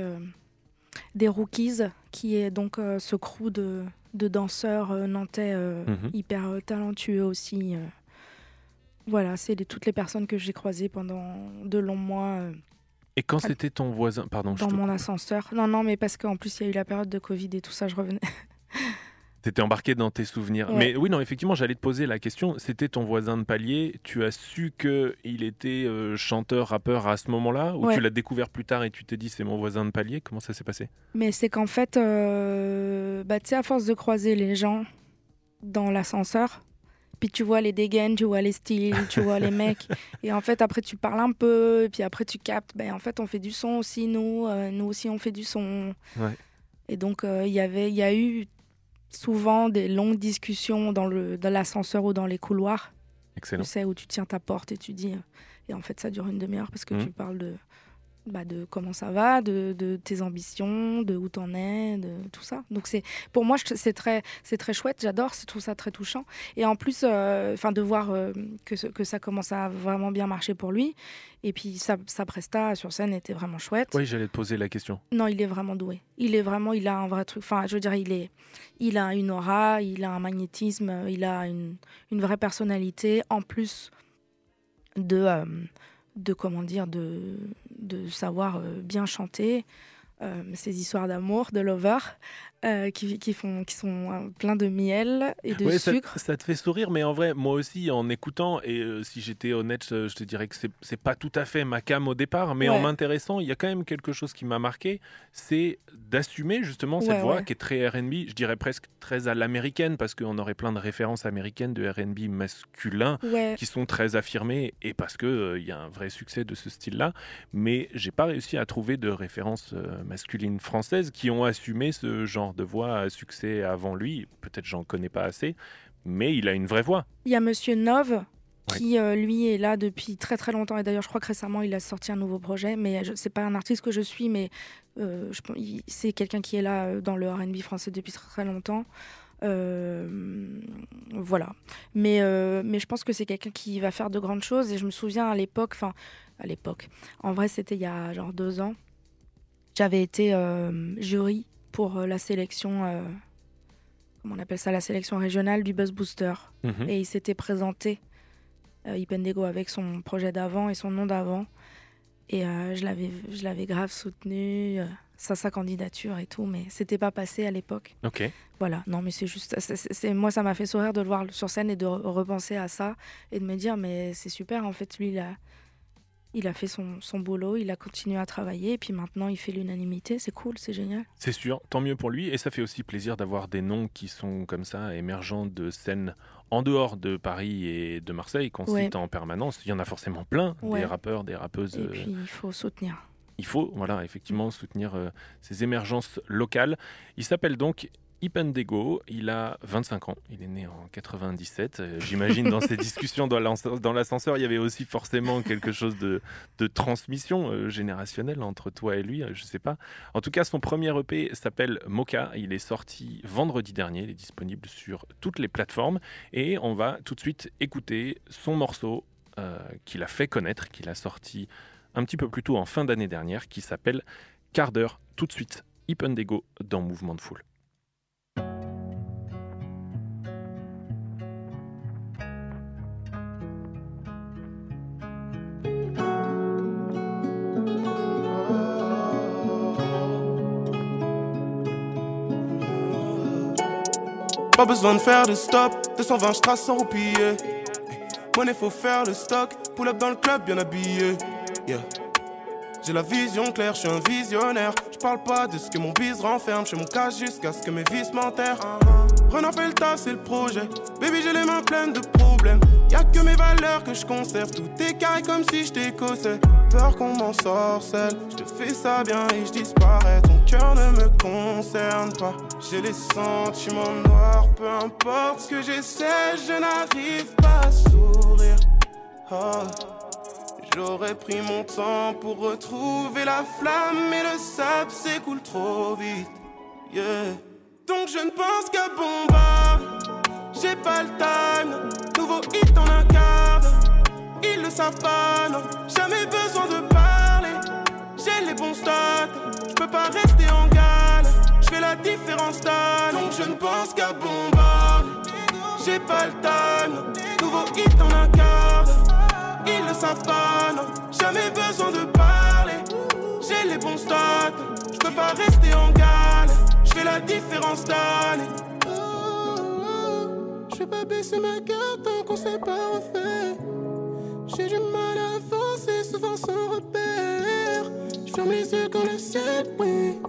des Rookies, qui est donc ce crew de, de danseurs nantais mhm. hyper talentueux aussi. Voilà, c'est toutes les personnes que j'ai croisées pendant de longs mois et quand c'était ton voisin, pardon. Dans mon ascenseur. Non, non, mais parce qu'en plus il y a eu la période de Covid et tout ça, je revenais. T'étais embarqué dans tes souvenirs. Mais oui, non, effectivement, j'allais te poser la question. C'était ton voisin de palier. Tu as su que il était euh, chanteur, rappeur à ce moment-là, ou tu l'as découvert plus tard et tu t'es dit c'est mon voisin de palier? Comment ça s'est passé? Mais c'est qu'en fait, euh, bah, tu sais, à force de croiser les gens dans l'ascenseur, puis tu vois les dégaines, tu vois les styles, tu vois les mecs. Et en fait, après, tu parles un peu. Et puis après, tu captes. Ben, en fait, on fait du son aussi, nous. Euh, nous aussi, on fait du son. Et donc, euh, il y avait, il y a eu souvent des longues discussions dans l'ascenseur ou dans les couloirs. Excellent. Tu sais, où tu tiens ta porte et tu dis. Euh, et en fait, ça dure une demi-heure parce que mmh. tu parles de bah, de comment ça va, de, de tes ambitions, de où t'en es, de tout ça. Donc c'est pour moi c'est très c'est très chouette, j'adore, je trouve ça très touchant. Et en plus, euh, enfin de voir euh, que que ça commence à vraiment bien marcher pour lui. Et puis sa, sa presta sur scène était vraiment chouette. Oui, j'allais te poser la question. Non, il est vraiment doué. Il est vraiment, il a un vrai truc. Enfin, je veux dire, il est, il a une aura, il a un magnétisme, il a une, une vraie personnalité en plus de euh, de comment dire de, de savoir euh, bien chanter euh, ces histoires d'amour, de lover, euh, qui, qui, font, qui sont euh, pleins de miel et de sucre. Ça, te fait sourire, mais en vrai, moi aussi, en écoutant, et si j'étais honnête, je te dirais que c'est pas tout à fait ma cam au départ, mais en m'intéressant, il y a quand même quelque chose qui m'a marqué, c'est d'assumer justement cette voix qui est très RB, je dirais presque très à l'américaine, parce qu'on aurait plein de références américaines de RB masculin qui sont très affirmées, et parce qu'il il y a un vrai succès de ce style-là, mais j'ai pas réussi à trouver de références masculines françaises qui ont assumé ce genre de voix à succès avant lui. Peut-être j'en connais pas assez, mais il a une vraie voix. Il y a Monsieur Nove qui euh, lui est là depuis très très longtemps. Et d'ailleurs je crois que récemment il a sorti un nouveau projet. Mais c'est pas un artiste que je suis mais euh, c'est quelqu'un qui est là euh, dans le R&B français depuis très très longtemps. Voilà. Mais mais je pense que c'est quelqu'un qui va faire de grandes choses. Et je me souviens à l'époque enfin à l'époque en vrai c'était il y a genre deux ans j'avais été euh, jury pour euh, la sélection, euh, comment on appelle ça, la sélection régionale du Buzz Booster. Mhm. Et il s'était présenté, Ipendego, avec son projet d'avant et son nom d'avant. Et je l'avais, je l'avais grave soutenu, sa, sa candidature et tout, mais c'était pas passé à l'époque. Ok. Voilà, non, mais c'est juste, c'est, moi, ça m'a fait sourire de le voir sur scène et de repenser à ça et de me dire, mais c'est super, en fait, lui, il a, il a fait son, son, boulot, il a continué à travailler, et puis maintenant il fait l'unanimité, c'est cool, c'est génial. C'est sûr, tant mieux pour lui, et ça fait aussi plaisir d'avoir des noms qui sont comme ça, émergents de scènes en dehors de Paris et de Marseille, qu'on cite en permanence. Il y en a forcément plein, des rappeurs, des rappeuses. Et puis il faut soutenir. Il faut, voilà, effectivement, soutenir euh, ces émergences locales. Il s'appelle donc Ipendego, il a 25 ans, il est né en 97. Euh, j'imagine dans ces discussions dans l'ascenseur, il y avait aussi forcément quelque chose de, transmission euh, générationnelle entre toi et lui, euh, je ne sais pas. En tout cas, son premier EP s'appelle Mocha, il est sorti vendredi dernier, il est disponible sur toutes les plateformes et on va tout de suite écouter son morceau qu'il a fait connaître, qu'il a sorti un petit peu plus tôt en fin d'année dernière, qui s'appelle Quart d'heure, tout de suite, Ipendego dans Mouvement de Foule. Pas besoin de faire de stop, 220 je trace sans roupiller. Monnaie faut faire le stock, pull up dans le club bien habillé. Yeah. J'ai la vision claire, je suis un visionnaire. parle pas de ce que mon bise renferme. Je mon cache jusqu'à ce que mes vices m'enterrent. Fait le taf, c'est le projet. Baby, j'ai les mains pleines de problèmes. Y'a que mes valeurs que je conserve. Tout est comme si je t'écossais. Peur qu'on m'en sorcelle. Je te fais ça bien et je disparais. Ton cœur ne me concerne pas. J'ai les sentiments noirs. Peu importe ce que j'essaie, je n'arrive pas à sourire. Oh. J'aurais pris mon temps pour retrouver la flamme, mais le sable s'écoule trop vite. Yeah. Donc je ne pense qu'à bombarder. J'ai pas le time, nouveau hit en un quart Ils le savent pas, non, jamais besoin de parler. J'ai les bons stats, je peux pas rester en la différence d'âne, donc je ne pense qu'à bombarder. J'ai pas le time, nouveau hit en un quart Ils le savent pas, non, jamais besoin de parler. J'ai les bons stats, je peux pas rester en gale. Je fais la différence d'année. Je vais pas baisser ma garde tant qu'on s'est pas refait. J'ai du mal à avancer, souvent sans repère. Je ferme les yeux quand le ciel brille.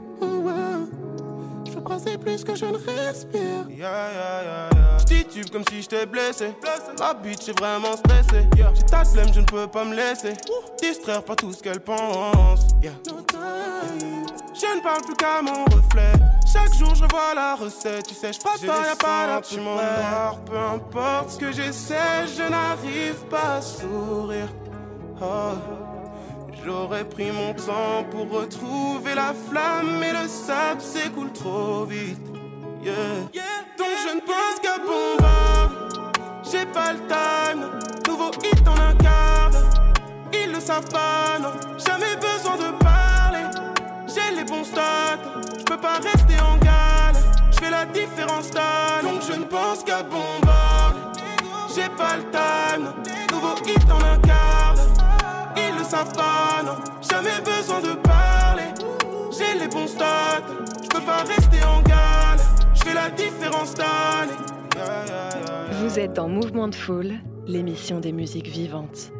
Brasser plus que je ne respire. Yeah, yeah, yeah, yeah. J'titube comme si j'étais blessé. La bitch est vraiment stressée. J'ai ta flemme, je ne peux pas me laisser. Distraire par tout ce qu'elle pense. Yeah. Je ne parle plus qu'à mon reflet. Chaque jour je revois la recette. Tu sais, je pas pas, y'a pas noir. Peu importe ce que j'essaie, je n'arrive pas à sourire. Oh. J'aurais pris mon temps pour retrouver la flamme, mais le sable s'écoule trop vite. Yeah. Donc je ne pense qu'à bombarder. J'ai pas le time, nouveau hit en un quart. Ils le savent pas, non, jamais besoin de parler. J'ai les bons stats, je peux pas rester en gale. Je fais la différence d'âne, donc je ne pense qu'à bombarder. J'ai pas le time, nouveau hit en un quart. Ils le savent pas, non, jamais besoin de parler. J'ai les bons stats, je peux pas rester en gale. Je fais la différence d'année. Vous êtes dans Mouvement de Foule, l'émission des musiques vivantes.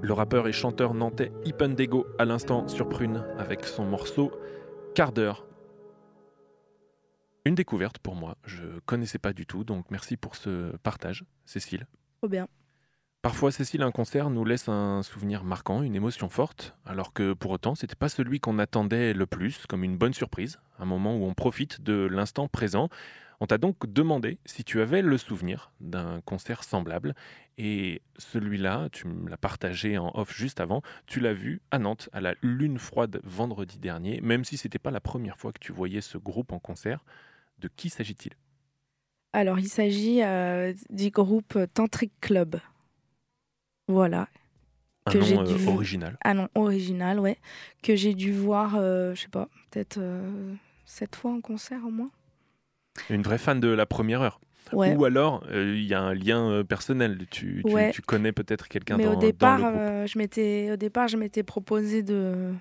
Le rappeur et chanteur nantais Ipendego à l'instant sur Prune avec son morceau Quart d'heure. Une découverte pour moi, je connaissais pas du tout, donc merci pour ce partage, Cécile. Trop bien. Parfois, Cécile, un concert nous laisse un souvenir marquant, une émotion forte, alors que pour autant, c'était pas celui qu'on attendait le plus, comme une bonne surprise, un moment où on profite de l'instant présent. On t'a donc demandé si tu avais le souvenir d'un concert semblable, et celui-là, tu me l'as partagé en off juste avant, tu l'as vu à Nantes, à la Lune Froide vendredi dernier, même si c'était pas la première fois que tu voyais ce groupe en concert. De qui s'agit-il? Alors, il s'agit euh, du groupe Tantric Club. Voilà. Un Que nom euh, dû- original. Ah non, original, ouais. Que j'ai dû voir, euh, je sais pas, peut-être euh, sept fois en concert au moins. Une vraie fan de la première heure. Ouais. Ou alors, euh, il y a un lien euh, personnel. Tu, tu- Ouais. tu connais peut-être quelqu'un dans, au dans départ, le groupe. euh, je m'étais, au départ, je m'étais proposé de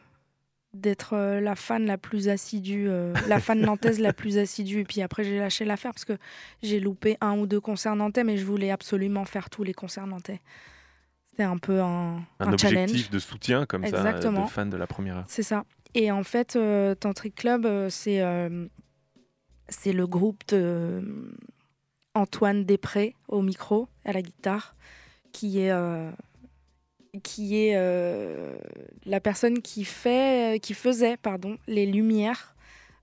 d'être euh, la fan la plus assidue, euh, la fan nantaise la plus assidue. Et puis après, j'ai lâché l'affaire parce que j'ai loupé un ou deux concerts nantais, mais je voulais absolument faire tous les concerts nantais. C'était un peu un, un, un objectif challenge. de soutien comme ça, Exactement. de fan de la première heure. C'est ça. Et en fait, euh, Tantric Club, c'est c'est le groupe de Antoine Després au micro, à la guitare, qui est qui est euh, la personne qui fait qui faisait pardon les lumières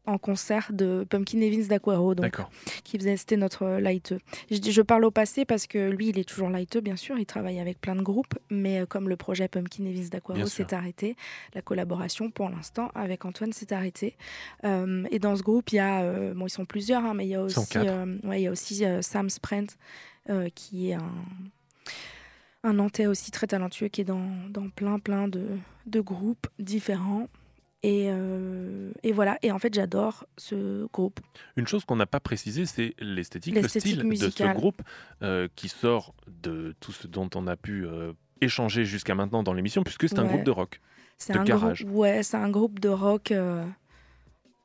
en concert de Pumpkin Vince d'Aquero, donc qui faisait, c'était notre euh, lighteux. Je, parle au passé parce que lui, il est toujours lighteux, bien sûr, il travaille avec plein de groupes, mais euh, comme le projet Pumpkin d'Aquaro sûr. s'est arrêté, la collaboration pour l'instant avec Antoine s'est arrêtée. Euh, et dans ce groupe, il y a, euh, bon, ils sont plusieurs, hein, mais il y a aussi, euh, ouais, il y a aussi Sam Sprent, euh, qui est un, un Nantais aussi très talentueux, qui est dans, dans plein, plein de, de groupes différents. Et, euh, et voilà, et en fait j'adore ce groupe. Une chose qu'on n'a pas précisé, c'est l'esthétique, le style de ce groupe euh, qui sort de tout ce dont on a pu euh, échanger jusqu'à maintenant dans l'émission, puisque c'est un Ouais. groupe de rock. C'est un garage. groupe, ouais, c'est un groupe de rock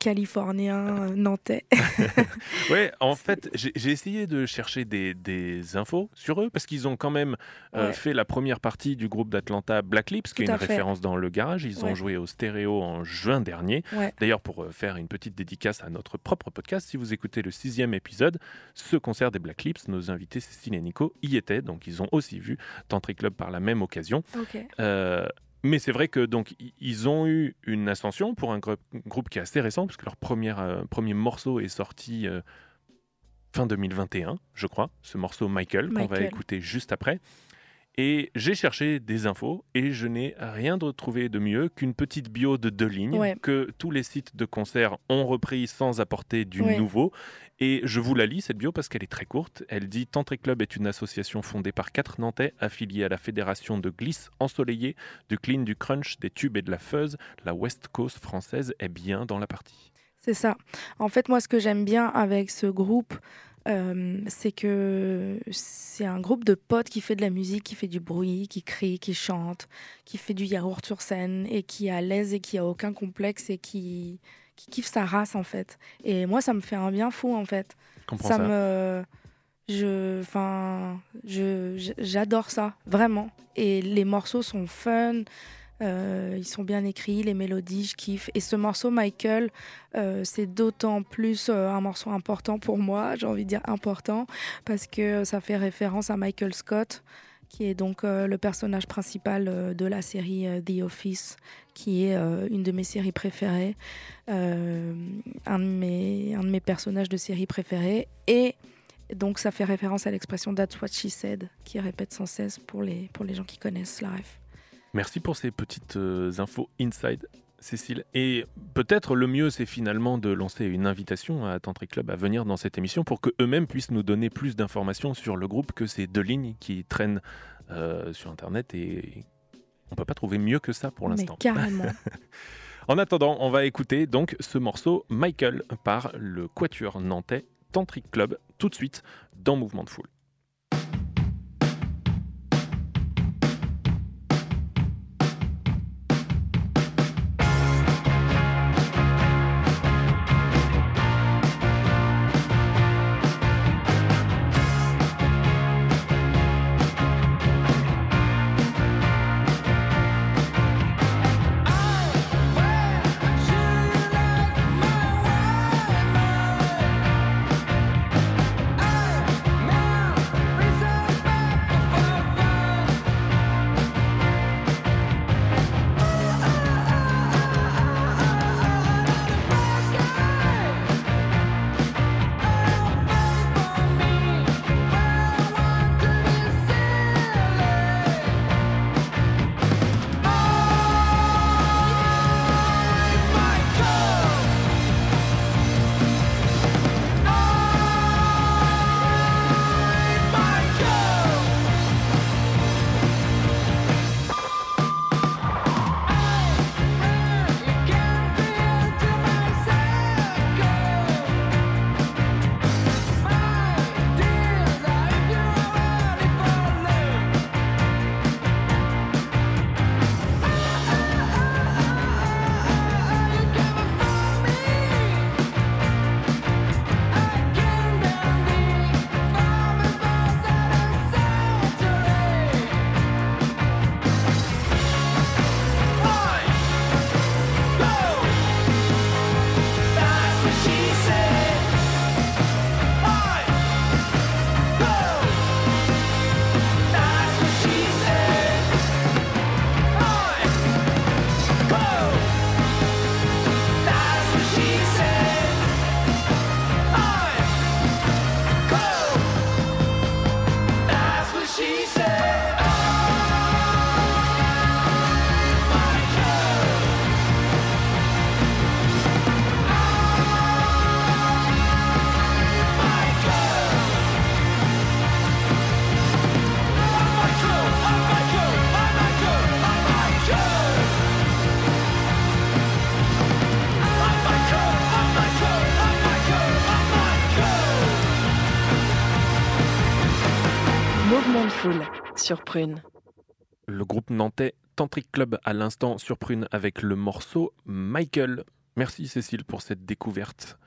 californien euh, nantais. ouais, en fait, j'ai essayé de chercher des, des infos sur eux parce qu'ils ont quand même euh, Ouais. fait la première partie du groupe d'Atlanta Black Lips, qui est une fait. référence dans le garage. Ils ont joué au stéréo en juin dernier. Ouais. D'ailleurs, pour euh, faire une petite dédicace à notre propre podcast, si vous écoutez le sixième épisode, ce concert des Black Lips, nos invités Cécile et Nico y étaient, donc ils ont aussi vu Tantric Club par la même occasion. Euh, mais c'est vrai que donc ils ont eu une ascension pour un groupe, qui est assez récent, puisque leur première, euh, premier morceau est sorti euh, fin 2021, je crois, ce morceau Michael, qu'on va écouter juste après. Et j'ai cherché des infos et je n'ai rien de trouvé de mieux qu'une petite bio de deux lignes Ouais. que tous les sites de concerts ont repris sans apporter du Ouais. nouveau. Et je vous la lis, cette bio, parce qu'elle est très courte. Elle dit Tantric Club est une association fondée par quatre Nantais affiliés à la fédération de glisse ensoleillée, du clean, du crunch, des tubes et de la fuzz. La West Coast française est bien dans la partie. C'est ça. En fait, moi, ce que j'aime bien avec ce groupe, euh, c'est que c'est un groupe de potes qui fait de la musique, qui fait du bruit, qui crie, qui chante, qui fait du yaourt sur scène et qui est à l'aise et qui a aucun complexe et qui, qui kiffe sa race, en fait. Et moi, ça me fait un bien fou, en fait. Ça ça. me je enfin je j'adore ça vraiment et les morceaux sont fun euh, ils sont bien écrits les mélodies je kiffe et ce morceau Michael euh, c'est d'autant plus euh, un morceau important pour moi j'ai envie de dire important parce que ça fait référence à Michael Scott qui est donc le personnage principal de la série The Office, qui est une de mes séries préférées, un, de mes, un de mes personnages de série préférés. Et donc ça fait référence à l'expression That's what she said, qui répète sans cesse pour les, pour les gens qui connaissent la ref. Merci pour ces petites euh, infos inside, Cécile. Et peut-être le mieux, c'est finalement de lancer une invitation à Tantric Club à venir dans cette émission pour qu'eux-mêmes puissent nous donner plus d'informations sur le groupe que ces deux lignes qui traînent euh, sur Internet. Et on peut pas trouver mieux que ça pour Mais l'instant. carrément. En attendant, on va écouter donc ce morceau Michael par le Quatuor nantais Tantric Club tout de suite dans Mouvement de Foule. Sur Prune. Le groupe nantais Tantric Club à l'instant sur Prune avec le morceau Michael. Merci Cécile pour cette découverte.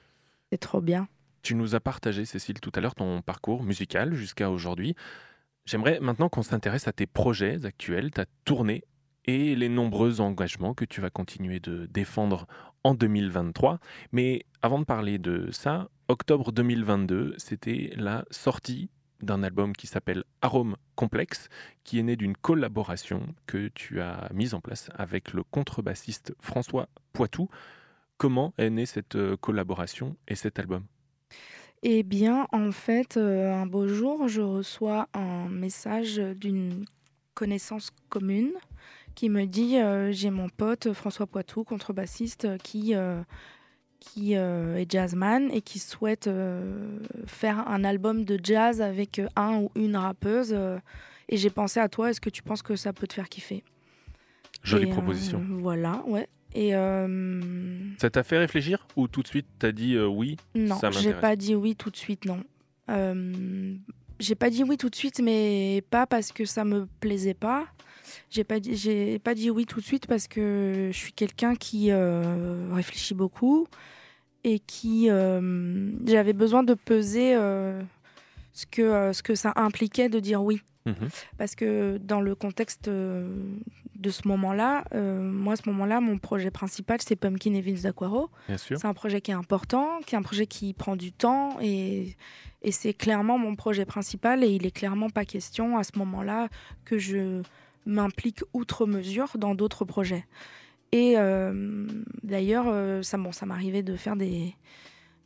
C'est trop bien. Tu nous as partagé, Cécile, tout à l'heure ton parcours musical jusqu'à aujourd'hui. J'aimerais maintenant qu'on s'intéresse à tes projets actuels, ta tournée et les nombreux engagements que tu vas continuer de défendre en 2023. Mais avant de parler de ça, octobre 2022, c'était la sortie d'un album qui s'appelle Arôme Complexe, qui est né d'une collaboration que tu as mise en place avec le contrebassiste François Poitou. Comment est née cette euh, collaboration et cet album? Eh bien, en fait, euh, un beau jour, je reçois un message d'une connaissance commune qui me dit euh, j'ai mon pote François Poitou, contrebassiste, qui, qui euh, est jazzman et qui souhaite euh, faire un album de jazz avec euh, un ou une rappeuse. et j'ai pensé à toi, est-ce que tu penses que ça peut te faire kiffer? Jolie Et, proposition. Voilà, ouais. Et Ça t'a fait réfléchir ou tout de suite t'as dit oui non, j'ai pas dit oui tout de suite, non. J'ai pas dit oui tout de suite, mais pas parce que ça me plaisait pas. J'ai pas dit, j'ai pas dit oui tout de suite parce que je suis quelqu'un qui euh, réfléchit beaucoup et qui euh, j'avais besoin de peser euh, ce que ce que ça impliquait de dire oui. Mhm. Parce que dans le contexte de ce moment-là, moi, à ce moment-là, mon projet principal, c'est Pumpkin et Vince d'Aquaro. C'est un projet qui est important, qui est un projet qui prend du temps et, et c'est clairement mon projet principal et il est clairement pas question à ce moment-là que je m'implique outre mesure dans d'autres projets. Et euh, d'ailleurs, euh, ça, bon, ça m'arrivait de faire des,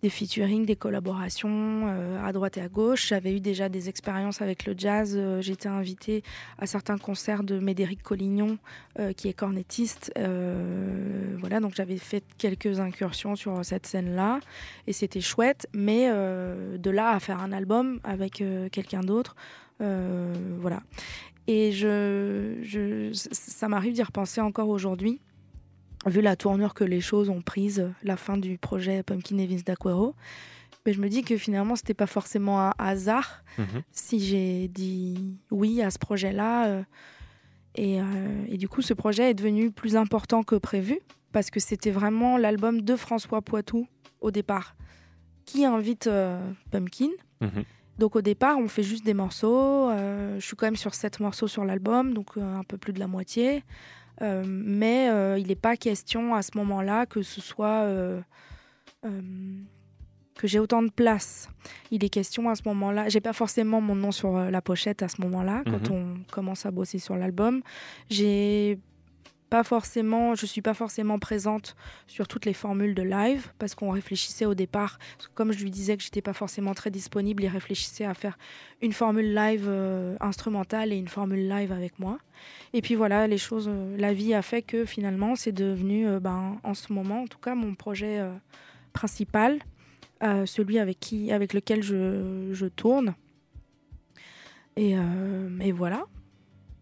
des featuring, des collaborations euh, à droite et à gauche. J'avais eu déjà des expériences avec le jazz. J'étais invitée à certains concerts de Médéric Collignon, qui est cornettiste. Voilà, donc j'avais fait quelques incursions sur cette scène-là et c'était chouette. Mais de là à faire un album avec quelqu'un d'autre, voilà. Et je, je, ça m'arrive d'y repenser encore aujourd'hui vu la tournure que les choses ont prise, la fin du projet Pumpkin et Vince d'Aquero. Mais je me dis que finalement, c'était pas forcément un hasard Mhm. si j'ai dit oui à ce projet-là. euh, et, euh, et du coup, ce projet est devenu plus important que prévu parce que c'était vraiment l'album de François Poitou au départ qui invite euh, Pumpkin. Mhm. Donc au départ, on fait juste des morceaux. euh, je suis quand même sur sept morceaux sur l'album, donc euh, un peu plus de la moitié. Euh, mais euh, il n'est pas question à ce moment-là que ce soit que j'ai autant de place. Il est question à ce moment-là. J'ai pas forcément mon nom sur la pochette à ce moment-là quand Mhm. on commence à bosser sur l'album. J'ai pas forcément, je suis pas forcément présente sur toutes les formules de live parce qu'on réfléchissait au départ, comme je lui disais que j'étais pas forcément très disponible, il réfléchissait à faire une formule live euh, instrumentale et une formule live avec moi. Et puis voilà, les choses, euh, la vie a fait que finalement c'est devenu, euh, ben, en ce moment en tout cas, mon projet principal, celui avec qui, avec lequel je, je tourne. Et, et voilà.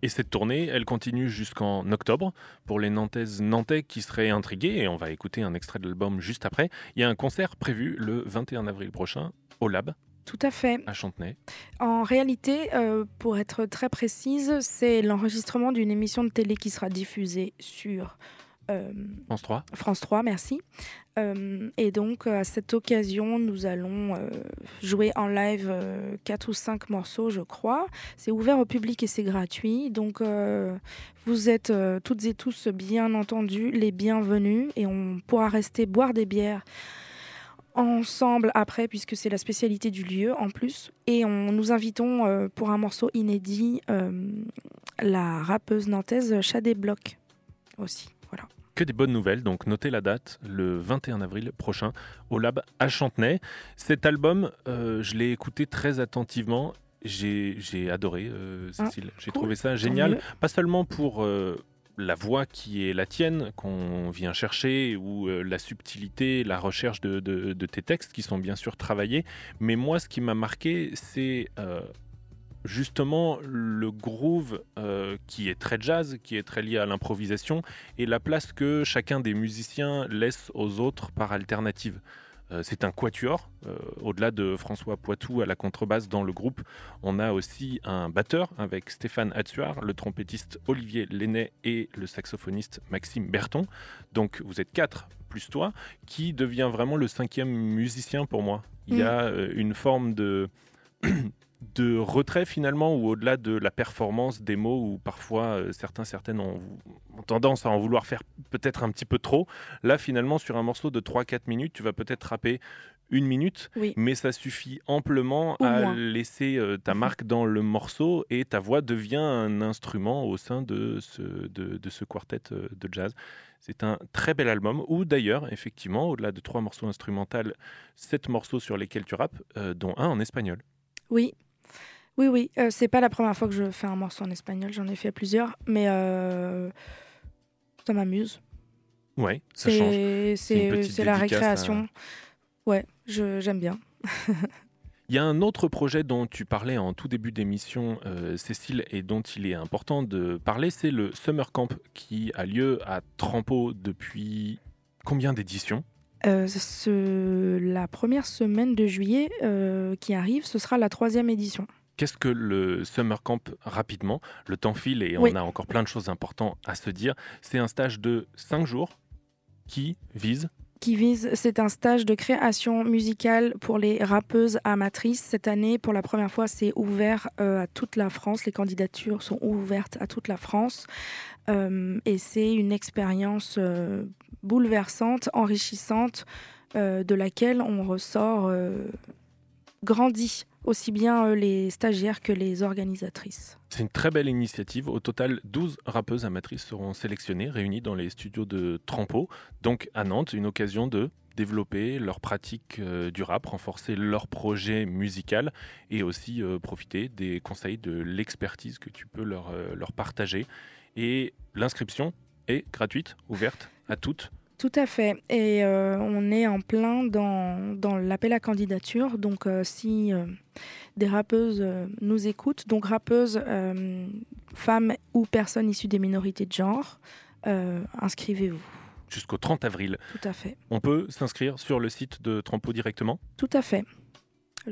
Et cette tournée, elle continue jusqu'en octobre pour les Nantaises Nantais qui seraient intrigués, et on va écouter un extrait de l'album juste après. Il y a un concert prévu le 21 avril prochain au Lab Tout à fait. à Chantenay. En réalité, euh, pour être très précise, c'est l'enregistrement d'une émission de télé qui sera diffusée sur euh, France 3. France 3, merci. Euh, et donc, à cette occasion, nous allons euh, jouer en live quatre ou cinq morceaux, je crois. C'est ouvert au public et c'est gratuit. Donc, vous êtes toutes et tous, bien entendu, les bienvenus. Et on pourra rester boire des bières ensemble après, puisque c'est la spécialité du lieu en plus. Et on nous invitons pour un morceau inédit la rappeuse nantaise Shadé Block aussi. Que des bonnes nouvelles, donc notez la date, le 21 avril prochain au Lab à Chantenay. Cet album, euh, je l'ai écouté très attentivement. J'ai adoré, euh, Ah. J'ai cool. trouvé ça génial. Pas seulement pour euh, la voix qui est la tienne, qu'on vient chercher, ou euh, la subtilité, la recherche de, de- de tes textes qui sont bien sûr travaillés, mais moi, ce qui m'a marqué, c'est euh, justement le groove euh, qui est très jazz, qui est très lié à l'improvisation, et la place que chacun des musiciens laisse aux autres par alternative. Euh, c'est un quatuor. Euh, au-delà de François Poitou à la contrebasse dans le groupe, on a aussi un batteur avec Stéphane Hatsuar, le trompettiste Olivier Lenné et le saxophoniste Maxime Berton. Donc vous êtes quatre plus toi, qui devient vraiment le cinquième musicien pour moi. Il y Mm. a une forme de de retrait finalement ou au-delà de la performance des mots où parfois euh, certains certaines ont, ont tendance à en vouloir faire peut-être un petit peu trop là finalement sur un morceau de 3-4 minutes tu vas peut-être rapper une minute Oui. mais ça suffit amplement à moins. laisser euh, ta Mhm. marque dans le morceau et ta voix devient un instrument au sein de ce, de, de ce quartet euh, de jazz c'est un très bel album où d'ailleurs effectivement au-delà de trois morceaux instrumentaux sept morceaux sur lesquels tu rappes euh, dont un en espagnol Oui, oui, oui. Euh, c'est pas la première fois que je fais un morceau en espagnol. J'en ai fait plusieurs, mais euh, ça m'amuse. Ouais, ça change. C'est la dédicace à- récréation. Ouais, je- j'aime bien. Il y a un autre projet dont tu parlais en tout début d'émission, euh, Cécile, et dont il est important de parler, c'est le Summer Camp qui a lieu à Trampo depuis combien d'éditions? Euh, ce- la première semaine de juillet euh, qui arrive, ce sera la troisième édition. Qu'est-ce que le Summer Camp rapidement Le temps file et Oui. on a encore plein de choses importantes à se dire. C'est un stage de 5 jours qui vise qui vise, c'est un stage de création musicale pour les rappeuses amatrices. Cette année, pour la première fois, c'est ouvert euh, à toute la France. Les candidatures sont ouvertes à toute la France. Euh, et c'est une expérience euh, bouleversante, enrichissante, de laquelle on ressort grandi, aussi bien euh, les stagiaires que les organisatrices. C'est une très belle initiative. Au total, 12 rappeuses amatrices seront sélectionnées, réunies dans les studios de Trampo, donc à Nantes, une occasion de développer leur pratique euh, du rap, renforcer leur projet musical et aussi euh, profiter des conseils de l'expertise que tu peux leur, leur partager. Et l'inscription est gratuite, ouverte à toutes. Tout à fait. Et euh, on est en plein dans, dans l'appel à candidature. Donc, euh, si euh, des rappeuses nous écoutent, donc rappeuses, femmes ou personnes issues des minorités de genre, inscrivez-vous. Jusqu'au 30 avril, Tout à fait. on peut s'inscrire sur le site de Trampo directement? Tout à fait.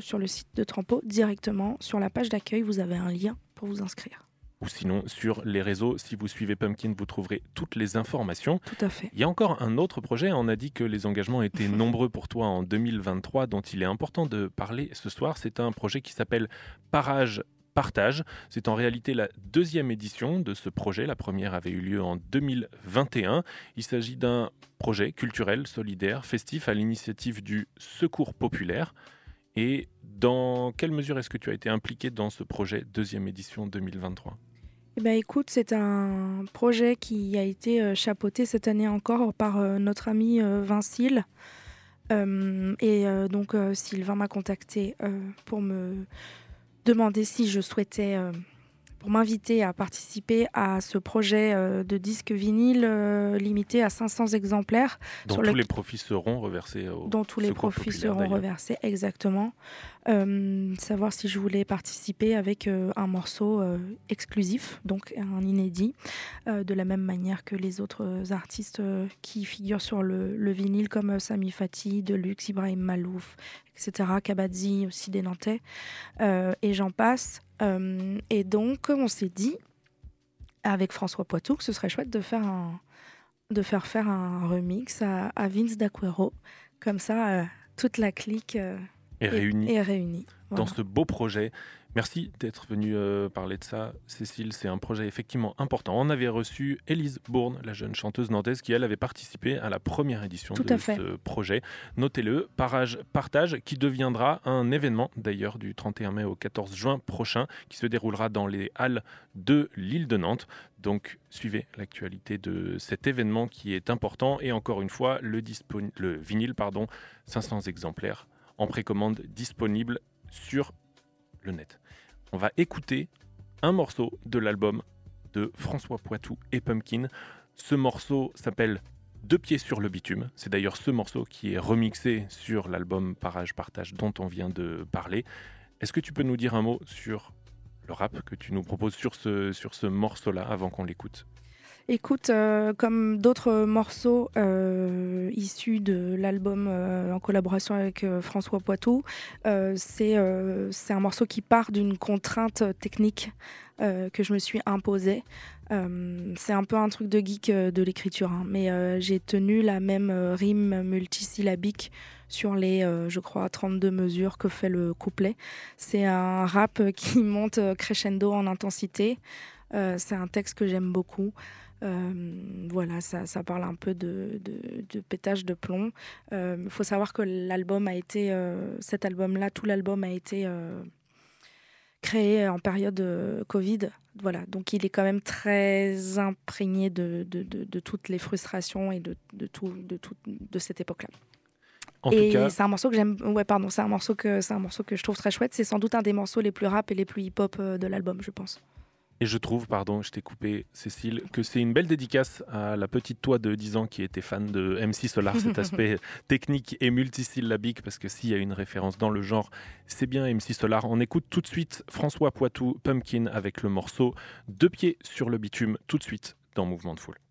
Sur le site de Trampo, directement, sur la page d'accueil, vous avez un lien pour vous inscrire. Ou sinon sur les réseaux. Si vous suivez Pumpkin, vous trouverez toutes les informations. Tout à fait. Il y a encore un autre projet. On a dit que les engagements étaient nombreux pour toi en 2023, dont il est important de parler ce soir. C'est un projet qui s'appelle Parage Partage. C'est en réalité la deuxième édition de ce projet. La première avait eu lieu en 2021. Il s'agit d'un projet culturel, solidaire, festif à l'initiative du Secours populaire. Et dans quelle mesure est-ce que tu as été impliqué dans ce projet deuxième édition 2023 Eh ben, écoute, c'est un projet qui a été euh, chapeauté cette année encore par euh, notre ami euh, Vincile. Euh, et euh, donc, Sylvain m'a contacté pour me demander si je souhaitais, pour m'inviter à participer à ce projet de disque vinyle limité à 500 exemplaires. dont sur tous le- les profits seront reversés au dont tous les profits populaire, seront reversés exactement. Euh, savoir si je voulais participer avec euh, un morceau euh, exclusif, donc un inédit, de la même manière que les autres artistes qui figurent sur le, le vinyle, comme Sami Fati, Deluxe, Ibrahim Malouf, etc., Kabadzi, aussi des Nantais, et j'en passe. Et donc, on s'est dit, avec François Poitou, que ce serait chouette de faire un, de faire faire un remix à, à Vince D'Aquero. Comme ça, toute la clique euh, Et réunis est réunie. dans ce beau projet. Merci d'être venu euh, parler de ça, Cécile. C'est un projet effectivement important. On avait reçu Élise Bourne, la jeune chanteuse nantaise, qui elle avait participé à la première édition Tout de ce projet. Notez-le, Parage Partage, qui deviendra un événement d'ailleurs du 31 mai au 14 juin prochain, qui se déroulera dans les halles de l'île de Nantes. Donc suivez l'actualité de cet événement qui est important. Et encore une fois, le, le vinyle, pardon, 500 exemplaires en précommande disponible sur le net. On va écouter un morceau de l'album de François Poitou et Pumpkin. Ce morceau s'appelle Deux pieds sur le bitume. C'est d'ailleurs ce morceau qui est remixé sur l'album Parage Partage dont on vient de parler. Est-ce que tu peux nous dire un mot sur le rap que tu nous proposes sur ce, sur ce morceau-là avant qu'on l'écoute? Écoute, euh, comme d'autres morceaux euh, issus de l'album euh, en collaboration avec François Poitou, c'est un morceau qui part d'une contrainte technique que je me suis imposée. C'est un peu un truc de geek de l'écriture, hein, mais j'ai tenu la même rime multisyllabique sur les, je crois, 32 mesures que fait le couplet. C'est un rap qui monte crescendo en intensité. C'est un texte que j'aime beaucoup. Euh, voilà, ça, ça parle un peu de, de- de pétage de plomb. Il faut savoir que l'album a été, euh, cet album-là, tout l'album a été euh, créé en période euh, Covid. Voilà, donc il est quand même très imprégné de, toutes les frustrations et de, de tout, de, tout- de cette époque-là. En et cas, c'est un morceau que j'aime. Ouais, pardon, c'est un morceau que c'est un morceau que je trouve très chouette. C'est sans doute un des morceaux les plus rap et les plus hip-hop euh, de l'album, je pense. Et je trouve, pardon, je t'ai coupé, Cécile, que c'est une belle dédicace à la petite toi de 10 ans qui était fan de MC Solar, cet aspect technique et multisyllabique, parce que s'il y a une référence dans le genre, c'est bien MC Solar. On écoute tout de suite François Poitou, Pumpkin, avec le morceau Deux pieds sur le bitume, tout de suite dans Mouvement de Foule.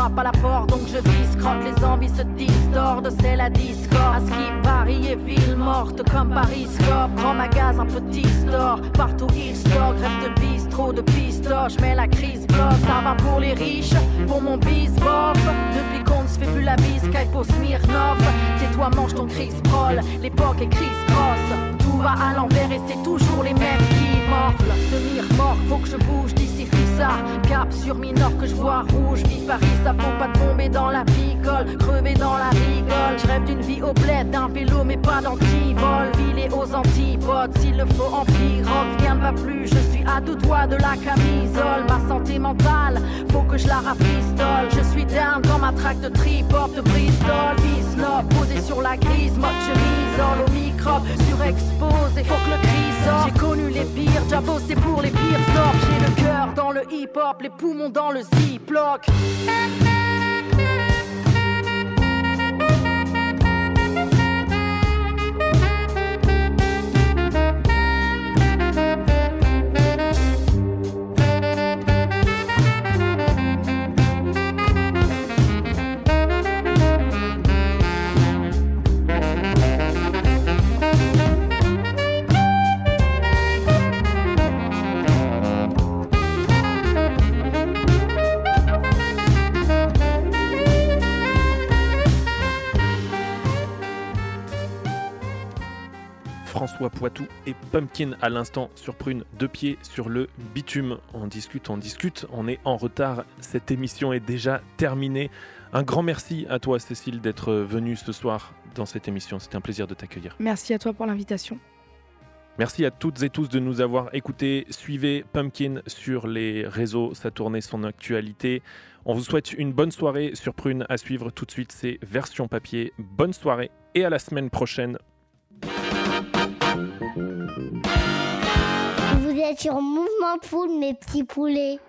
Frappe à la porte, donc je vise crotte. Les envies se distordent, c'est la discorde. À ce Paris est ville morte comme Paris Scope. Grand magasin, petit store, partout il store. Rêve de bistrot, de pistoche, mais la crise bloque. Ça va pour les riches, pour mon bisbof. Depuis qu'on ne se fait plus la bise, au Smirnov. Tais-toi, mange ton Chris Prol, l'époque est Chris Cross. Va à l'envers et c'est toujours les mêmes qui morflent. Se mort, faut que je bouge d'ici ça. Cap sur Minor que je vois rouge. Vie Paris, ça faut pas tomber dans la picole. Crever dans la rigole. Je rêve d'une vie au bled, d'un vélo, mais pas d'antivol. Vilé aux antipodes, s'il le faut en pirogue. Rien ne va plus, je suis à deux doigts de la camisole. Ma santé mentale, faut que je la rafistole. Je suis down dans ma traque de trip-hop de Bristol. Posé sur la grise, mode chemise, au microbe, surexposé, faut que le cri sorte. J'ai connu les pires, déjà bossé pour les pires sorts. J'ai le cœur dans le hip-hop, les poumons dans le ziploc. François Poitou et Pumpkin à l'instant sur Prune, deux pieds sur le bitume. On discute, on discute, on est en retard. Cette émission est déjà terminée. Un grand merci à toi, Cécile, d'être venue ce soir dans cette émission. C'était un plaisir de t'accueillir. Merci à toi pour l'invitation. Merci à toutes et tous de nous avoir écoutés. Suivez Pumpkin sur les réseaux, sa tournée, son actualité. On vous souhaite une bonne soirée sur Prune à suivre tout de suite. C'est version papier. Bonne soirée et à la semaine prochaine. Êtes sur Mouvement de Foule, mes petits poulets.